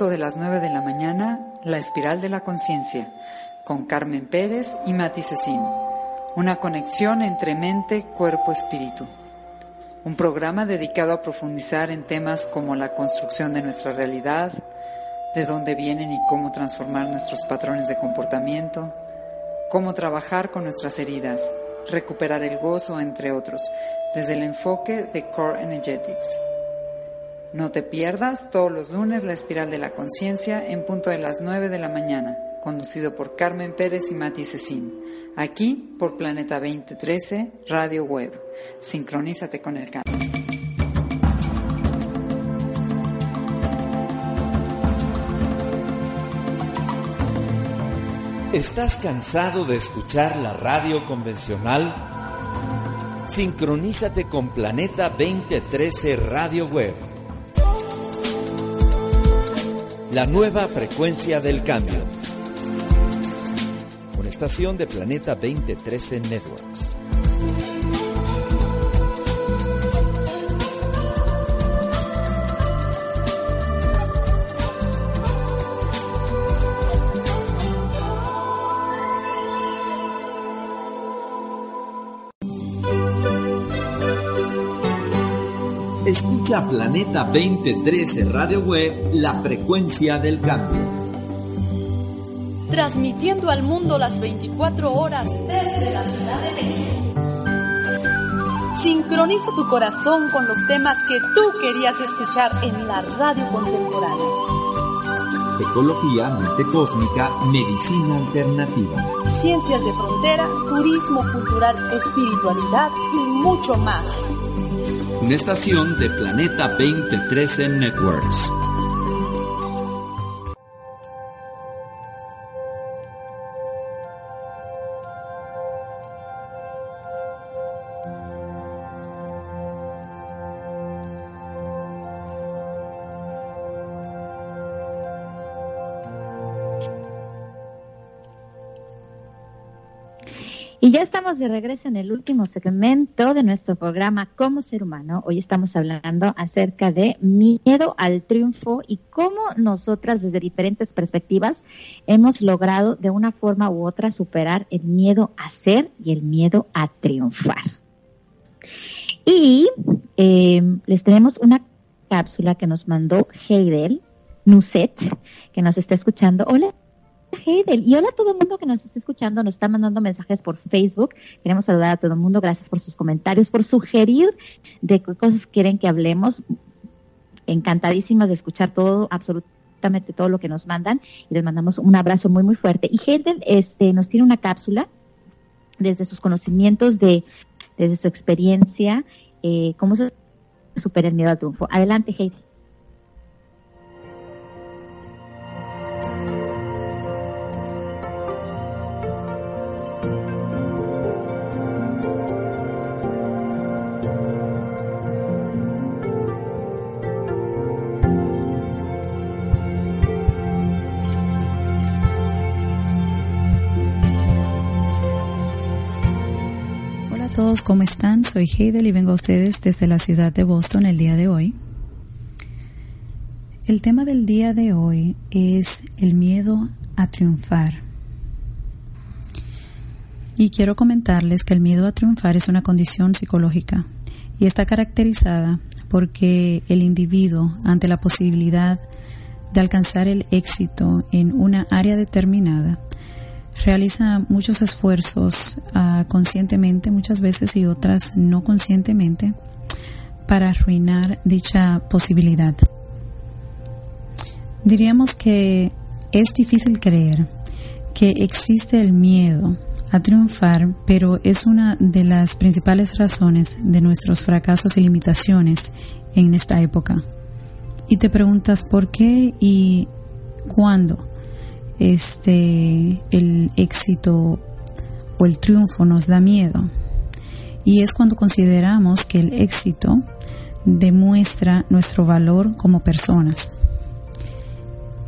de las 9 de la mañana La Espiral de la Conciencia con Carmen Pérez y Mati Cecín. Una conexión entre mente, cuerpo, espíritu. Un programa dedicado a profundizar en temas como la construcción de nuestra realidad, de dónde vienen y cómo transformar nuestros patrones de comportamiento, cómo trabajar con nuestras heridas, recuperar el gozo, entre otros, desde el enfoque de Core Energetics. No te pierdas todos los lunes la espiral de la conciencia en punto de las 9 de la mañana, conducido por Carmen Pérez y Mati Cecín, aquí por Planeta 2013 Radio Web. Sincronízate con el cambio. ¿Estás cansado de escuchar la radio convencional? Sincronízate con Planeta 2013 Radio Web. La nueva frecuencia del cambio. Una estación de Planeta 2013 Networks. Escucha Planeta 2013 Radio Web, la frecuencia del cambio. Transmitiendo al mundo las 24 horas desde la Ciudad de México. Sincroniza tu corazón con los temas que tú querías escuchar en la radio contemporánea. Ecología, mente cósmica, medicina alternativa. Ciencias de frontera, turismo cultural, espiritualidad y mucho más. Una estación de Planeta 2013 Networks. Y ya estamos de regreso en el último segmento de nuestro programa Como Ser Humano. Hoy estamos hablando acerca de miedo al triunfo y cómo nosotras desde diferentes perspectivas hemos logrado de una forma u otra superar el miedo a ser y el miedo a triunfar. Y eh, les tenemos una cápsula que nos mandó Heidel Nuset, que nos está escuchando. Hola Heidel. Y hola a todo el mundo que nos está escuchando, nos está mandando mensajes por Facebook. Queremos saludar a todo el mundo. Gracias por sus comentarios, por sugerir de qué cosas quieren que hablemos. Encantadísimas de escuchar todo, absolutamente todo lo que nos mandan. Y les mandamos un abrazo muy, muy fuerte. Y Heidel este, nos tiene una cápsula desde sus conocimientos, de, desde su experiencia, eh, cómo se supera el miedo al triunfo. Adelante, Heidel. Todos, ¿cómo están? Soy Heidel y vengo a ustedes desde la ciudad de Boston el día de hoy. El tema del día de hoy es el miedo a triunfar. Y quiero comentarles que el miedo a triunfar es una condición psicológica y está caracterizada porque el individuo, ante la posibilidad de alcanzar el éxito en una área determinada, realiza muchos esfuerzos ah, conscientemente muchas veces y otras no conscientemente para arruinar dicha posibilidad. Diríamos que es difícil creer que existe el miedo a triunfar, pero es una de las principales razones de nuestros fracasos y limitaciones en esta época. Y te preguntas por qué y cuándo este el éxito o el triunfo nos da miedo. Y es cuando consideramos que el éxito demuestra nuestro valor como personas.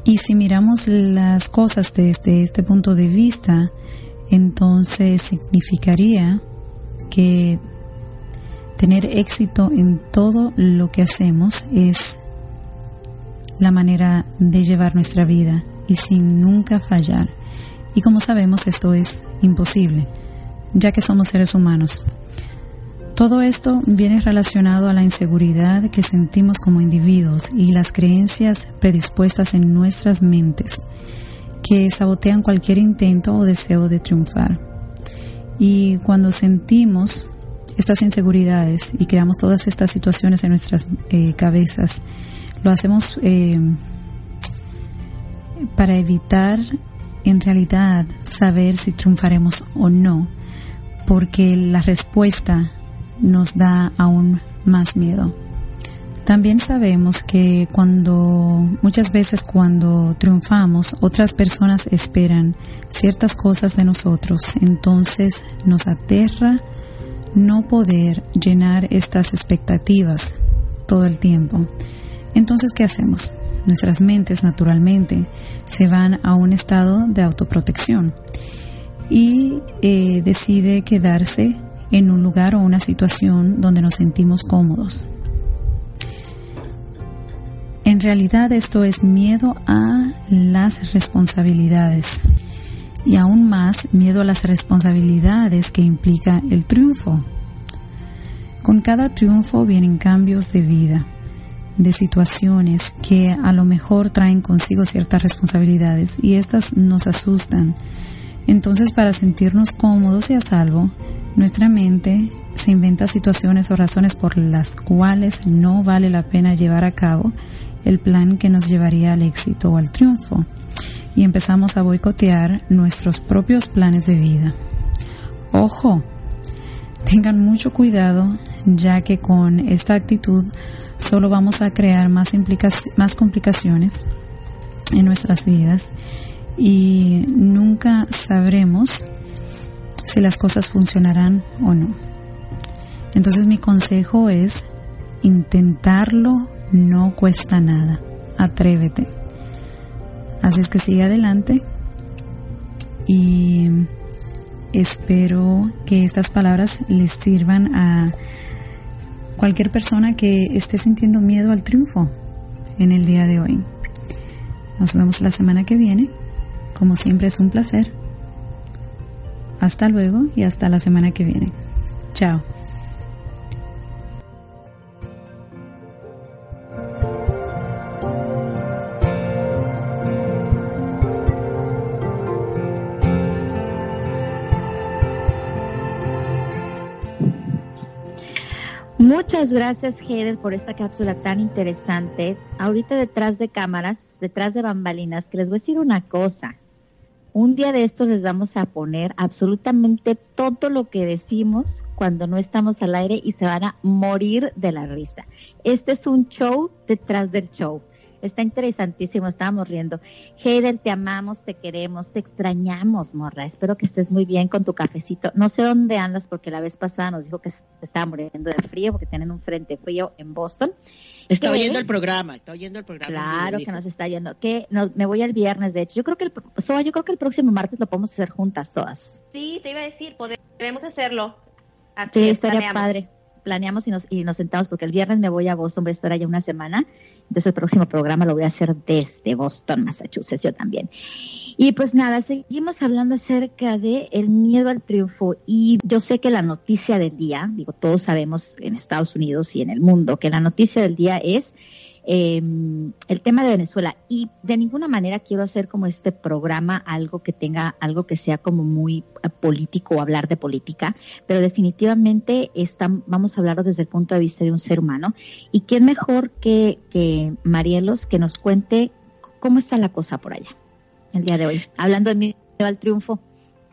Y si miramos las cosas desde este punto de vista, entonces significaría que tener éxito en todo lo que hacemos es la manera de llevar nuestra vida y sin nunca fallar. Y como sabemos, esto es imposible, ya que somos seres humanos. Todo esto viene relacionado a la inseguridad que sentimos como individuos y las creencias predispuestas en nuestras mentes que sabotean cualquier intento o deseo de triunfar. Y cuando sentimos estas inseguridades y creamos todas estas situaciones en nuestras eh, cabezas, lo hacemos eh, para evitar en realidad saber si triunfaremos o no, porque la respuesta nos da aún más miedo. También sabemos que cuando muchas veces cuando triunfamos otras personas esperan ciertas cosas de nosotros, entonces nos aterra no poder llenar estas expectativas todo el tiempo. Entonces, ¿qué hacemos? Nuestras mentes naturalmente se van a un estado de autoprotección y eh, decide quedarse en un lugar o una situación donde nos sentimos cómodos. En realidad esto es miedo a las responsabilidades y aún más miedo a las responsabilidades que implica el triunfo. Con cada triunfo vienen cambios de vida, de situaciones que a lo mejor traen consigo ciertas responsabilidades y estas nos asustan. Entonces para sentirnos cómodos y a salvo, nuestra mente se inventa situaciones o razones por las cuales no vale la pena llevar a cabo el plan que nos llevaría al éxito o al triunfo y empezamos a boicotear nuestros propios planes de vida. Ojo, tengan mucho cuidado ya que con esta actitud solo vamos a crear más, más complicaciones en nuestras vidas y nunca sabremos si las cosas funcionarán o no. Entonces mi consejo es intentarlo no cuesta nada. Atrévete. Así es que sigue adelante y espero que estas palabras les sirvan a cualquier persona que esté sintiendo miedo al triunfo en el día de hoy. Nos vemos la semana que viene. Como siempre es un placer. Hasta luego y hasta la semana que viene. Chao. Muchas gracias, Hedel, por esta cápsula tan interesante. Ahorita detrás de cámaras, detrás de bambalinas, que les voy a decir una cosa. Un día de estos les vamos a poner absolutamente todo lo que decimos cuando no estamos al aire y se van a morir de la risa. Este es un show detrás del show. Está interesantísimo, estábamos riendo. Heider, te amamos, te queremos, te extrañamos, morra. Espero que estés muy bien con tu cafecito. No sé dónde andas porque la vez pasada nos dijo que se estaba muriendo de frío porque tienen un frente frío en Boston. Está ¿Qué? oyendo el programa, está oyendo el programa. Claro que nos está yendo. Que nos- me voy el viernes, de hecho. Yo creo que el, Soa, yo creo que el próximo martes lo podemos hacer juntas todas. Sí, te iba a decir, pode- debemos hacerlo. Así Sí, es, estaría planeamos. padre. Planeamos y nos, y nos sentamos porque el viernes me voy a Boston, voy a estar allá una semana. Entonces el próximo programa lo voy a hacer desde Boston, Massachusetts, yo también. Y pues nada, seguimos hablando acerca de el miedo al triunfo. Y yo sé que la noticia del día, digo, todos sabemos en Estados Unidos y en el mundo que la noticia del día es eh, el tema de Venezuela. Y de ninguna manera quiero hacer como este programa algo que tenga, algo que sea como muy eh, político o hablar de política, pero definitivamente están, vamos a hablarlo desde el punto de vista de un ser humano. ¿Y quién mejor que, que Marielos que nos cuente cómo está la cosa por allá el día de hoy? Hablando de miedo al triunfo.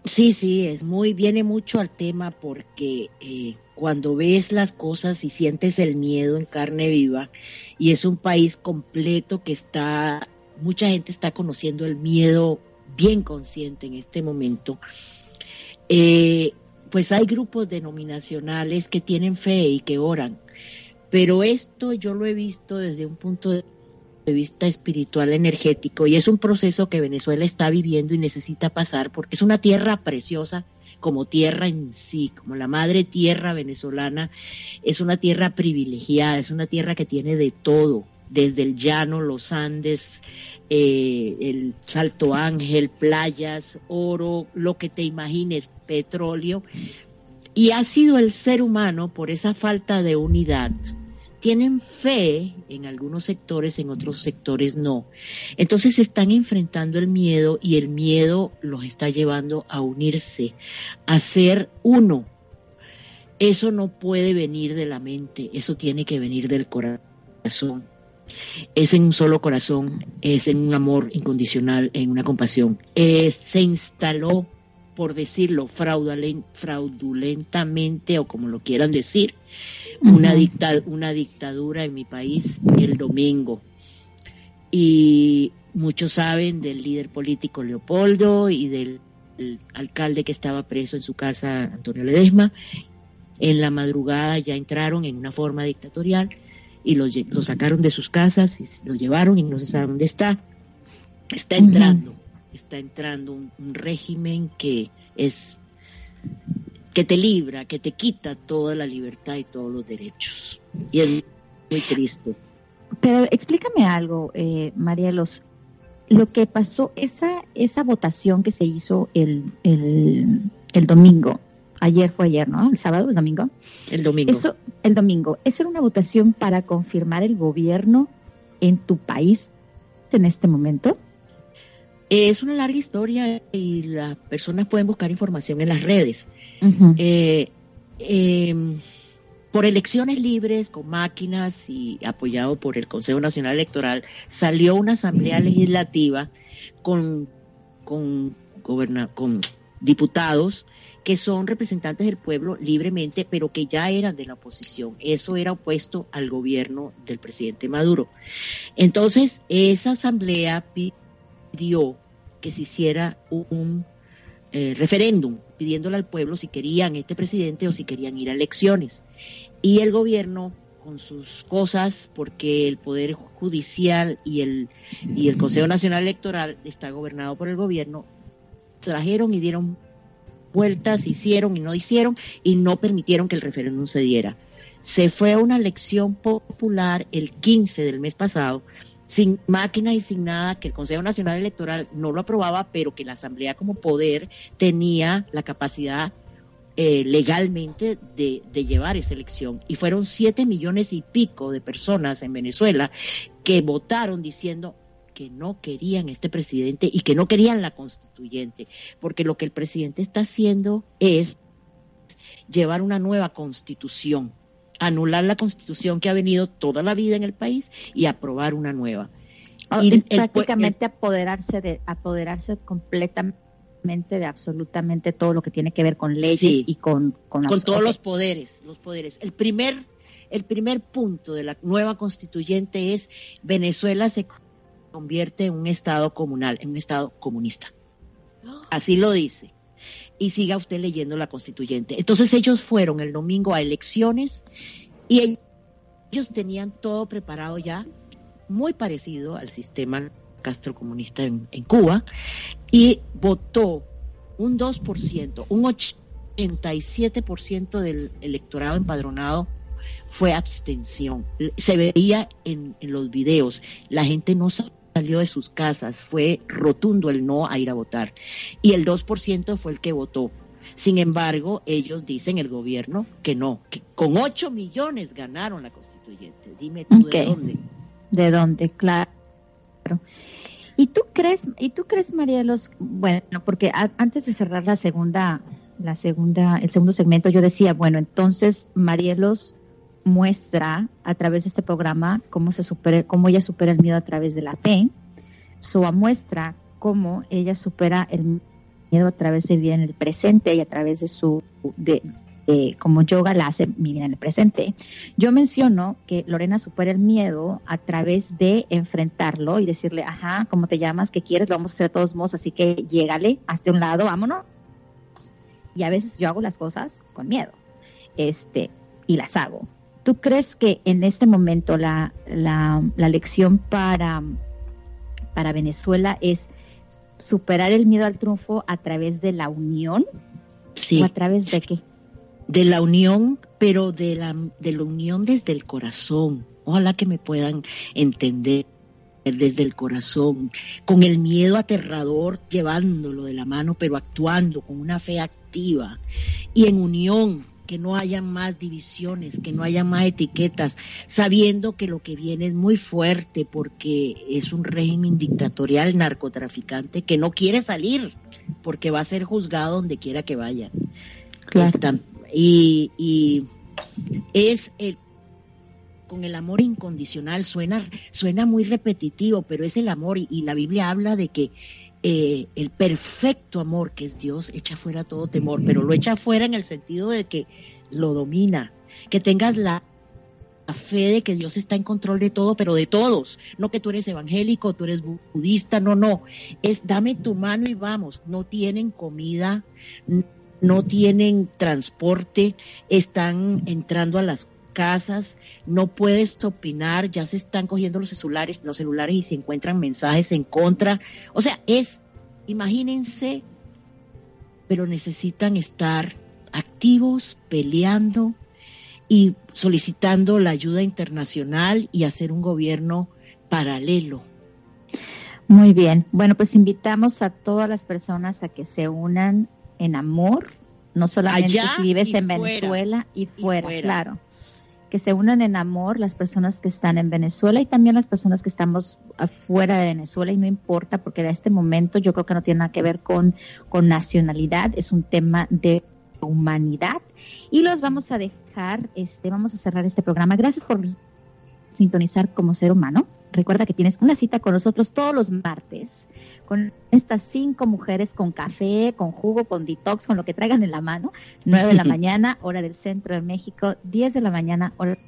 Sí, sí, es muy, viene mucho al tema porque eh, cuando ves las cosas y sientes el miedo en carne viva, y es un país completo que está, mucha gente está conociendo el miedo bien consciente en este momento, eh, pues hay grupos denominacionales que tienen fe y que oran, pero esto yo lo he visto desde un punto de vista espiritual energético y es un proceso que Venezuela está viviendo y necesita pasar porque es una tierra preciosa como tierra en sí, como la madre tierra venezolana, es una tierra privilegiada, es una tierra que tiene de todo, desde el llano, los Andes, eh, el Salto Ángel, playas, oro, lo que te imagines, petróleo. Y ha sido el ser humano, por esa falta de unidad, tienen fe en algunos sectores, en otros sectores no. Entonces están enfrentando el miedo y el miedo los está llevando a unirse, a ser uno. Eso no puede venir de la mente, eso tiene que venir del corazón. Es en un solo corazón, es en un amor incondicional, en una compasión. Eh, se instaló, por decirlo, fraudulen- fraudulentamente o como lo quieran decir, una, dicta- una dictadura en mi país el domingo. Y muchos saben del líder político Leopoldo y del el alcalde que estaba preso en su casa, Antonio Ledesma. En la madrugada ya entraron en una forma dictatorial y lo, lle- lo sacaron de sus casas y lo llevaron y no se sabe dónde está. Está entrando, está entrando un, un régimen que es que te libra, que te quita toda la libertad y todos los derechos. Y es muy triste. Pero explícame algo, eh, Marielos. Lo que pasó, esa, esa votación que se hizo el, el, el domingo, ayer fue ayer, ¿no? El sábado, el domingo. El domingo. Eso, el domingo, ¿esa era una votación para confirmar el gobierno en tu país en este momento? Es una larga historia y las personas pueden buscar información en las redes. Eh, eh, por elecciones libres, con máquinas y apoyado por el Consejo Nacional Electoral, salió una asamblea legislativa con, con, goberna- con diputados que son representantes del pueblo libremente, pero que ya eran de la oposición. Eso era opuesto al gobierno del presidente Maduro. Entonces, esa asamblea pidió que se hiciera un eh, referéndum pidiéndole al pueblo si querían este presidente o si querían ir a elecciones. Y el gobierno con sus cosas, porque el Poder Judicial y el, y el Consejo Nacional Electoral está gobernado por el gobierno, trajeron y dieron vueltas, hicieron y no hicieron, y no permitieron que el referéndum se diera. Se fue a una elección popular el 15 del mes pasado, sin máquina y sin nada, que el Consejo Nacional Electoral no lo aprobaba, pero que la Asamblea como poder tenía la capacidad eh, legalmente de, de llevar esa elección. Y fueron siete millones y pico de personas en Venezuela que votaron diciendo que no querían este presidente y que no querían la constituyente, porque lo que el presidente está haciendo es llevar una nueva constitución, anular la constitución que ha venido toda la vida en el país y aprobar una nueva. Oh, Y y el- el- prácticamente apoderarse de apoderarse completamente de absolutamente todo lo que tiene que ver con leyes Sí. y con con, con todos los poderes, los poderes. El primer, el primer punto de la nueva constituyente es Venezuela se convierte en un estado comunal, en un estado comunista. Así lo dice. Y siga usted leyendo la constituyente. Entonces ellos fueron el domingo a elecciones y ellos tenían todo preparado ya, muy parecido al sistema castrocomunista en, en Cuba, y votó un 2%, un 87% del electorado empadronado fue abstención. Se veía en, en los videos, la gente no salió de sus casas, fue rotundo el no a ir a votar. Y el 2% fue el que votó. Sin embargo, ellos dicen, el gobierno, que no, que con 8 millones ganaron la constituyente. Dime tú de dónde. ¿De dónde? Claro. ¿Y tú crees, y tú crees, Marielos, bueno, porque a- antes de cerrar la segunda, la segunda, el segundo segmento, yo decía, bueno, entonces Marielos muestra a través de este programa cómo se supera, cómo ella supera el miedo a través de la fe. Soa muestra cómo ella supera el miedo a través de vivir en el presente y a través de su, de, como yoga la hace vivir en el presente. Yo menciono que Lorena supera el miedo a través de enfrentarlo y decirle, ajá, ¿cómo te llamas? ¿Qué quieres? Lo vamos a hacer de todos modos, así que llégale, hazte un lado, vámonos. Y a veces yo hago las cosas con miedo, este, y las hago. ¿Tú crees que en este momento la, la, la lección para, para Venezuela es superar el miedo al triunfo a través de la unión? Sí. ¿O a través de qué? de la unión, pero de la, de la unión desde el corazón. Ojalá que me puedan entender desde el corazón, con el miedo aterrador, llevándolo de la mano, pero actuando con una fe activa y en unión, que no haya más divisiones, que no haya más etiquetas, sabiendo que lo que viene es muy fuerte porque es un régimen dictatorial narcotraficante que no quiere salir porque va a ser juzgado donde quiera que vaya. Están- y, y es el con el amor incondicional suena suena muy repetitivo pero es el amor y, y la Biblia habla de que eh, el perfecto amor que es Dios echa fuera todo temor pero lo echa fuera en el sentido de que lo domina que tengas la fe de que Dios está en control de todo, pero de todos. No que tú eres evangélico, tú eres bu- budista, no, no. Es dame tu mano y vamos. No tienen comida, no tienen transporte, están entrando a las casas, no puedes opinar, ya se están cogiendo los celulares, los celulares y se encuentran mensajes en contra. O sea, es, imagínense, pero necesitan estar activos, peleando y solicitando la ayuda internacional y hacer un gobierno paralelo. Muy bien. Bueno, pues invitamos a todas las personas a que se unan en amor, no solamente Allá si vives en fuera. Venezuela y fuera, fuera. claro. Que se unan en amor las personas que están en Venezuela y también las personas que estamos afuera de Venezuela y no importa porque en este momento yo creo que no tiene nada que ver con, con nacionalidad, es un tema de humanidad y los vamos a dejar, este, vamos a cerrar este programa. Gracias por sintonizar como ser humano. Recuerda que tienes una cita con nosotros todos los martes con estas cinco mujeres con café, con jugo, con detox, con lo que traigan en la mano. 9 de la mañana, hora del centro de México, 10 de la mañana, hora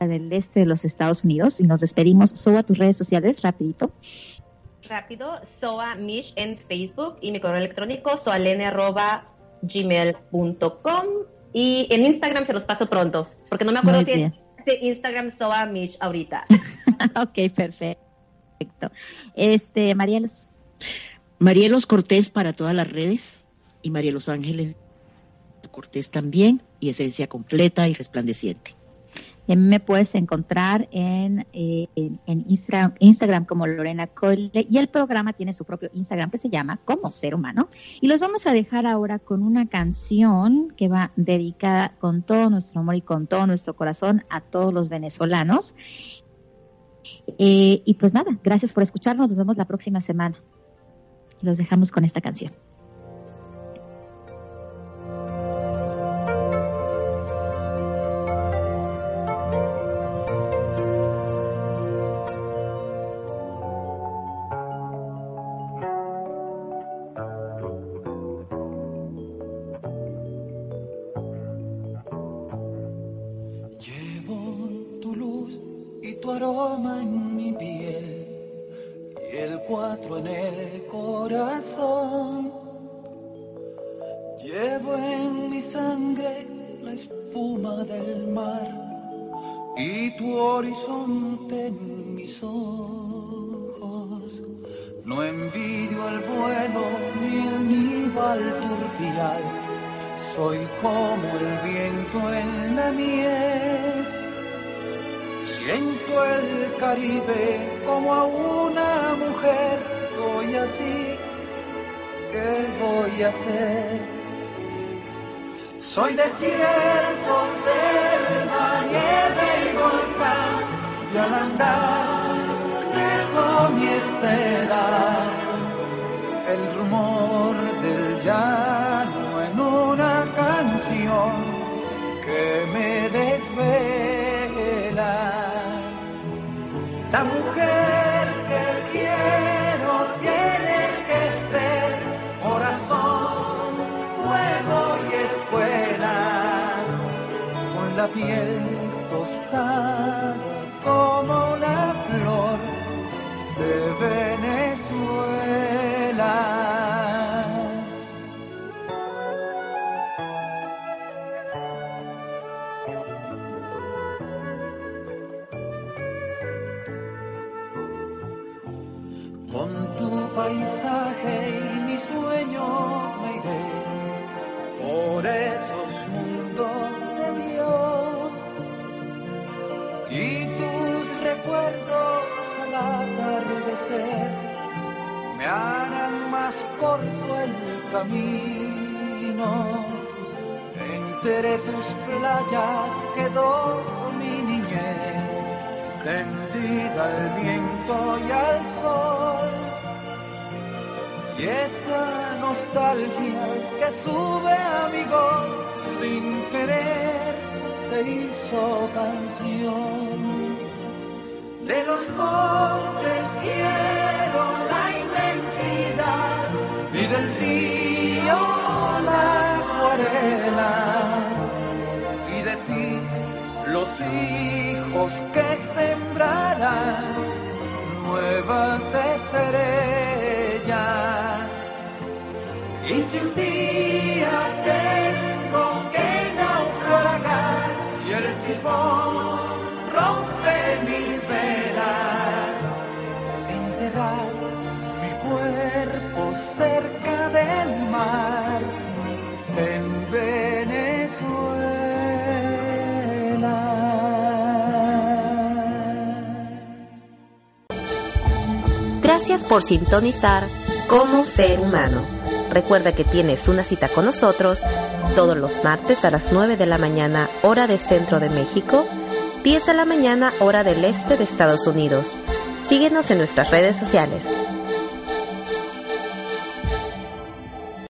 del este de los Estados Unidos. Y nos despedimos. Suba tus redes sociales, rapidito. Rápido, Soa Mish en Facebook y mi correo electrónico soalene.gmail.com y en Instagram se los paso pronto, porque no me acuerdo si es si Instagram Soa Mish ahorita. ok, perfecto. Este, Marielos. Marielos Cortés para todas las redes y María Los Ángeles Cortés también y Esencia Completa y Resplandeciente. Y mí me puedes encontrar en, eh, Instagram como Lorena Coyle y el programa tiene su propio Instagram que se llama Como Ser Humano. Y los vamos a dejar ahora con una canción que va dedicada con todo nuestro amor y con todo nuestro corazón a todos los venezolanos. Eh, y pues nada, gracias por escucharnos. Nos vemos la próxima semana. Los dejamos con esta canción. Con tu paisaje y mis sueños me iré por esos mundos de Dios y tus recuerdos al atardecer me harán más corto el camino. Entre tus playas quedó mi niñez, tendida al viento y al sol. Y esa nostalgia que sube a mi voz sin querer se hizo canción. De los montes quiero la inmensidad y del río la acuarela hijos que sembrarán nuevas estrellas. Y si un día tengo que naufragar y el tifón rompe mis velas, enterrar mi cuerpo cerca del mar en Venezuela. Por sintonizar Como Ser Humano. Recuerda que tienes una cita con nosotros todos los martes a las 9 de la mañana, hora de Centro de México, 10 de la mañana, hora del Este de Estados Unidos. Síguenos en nuestras redes sociales.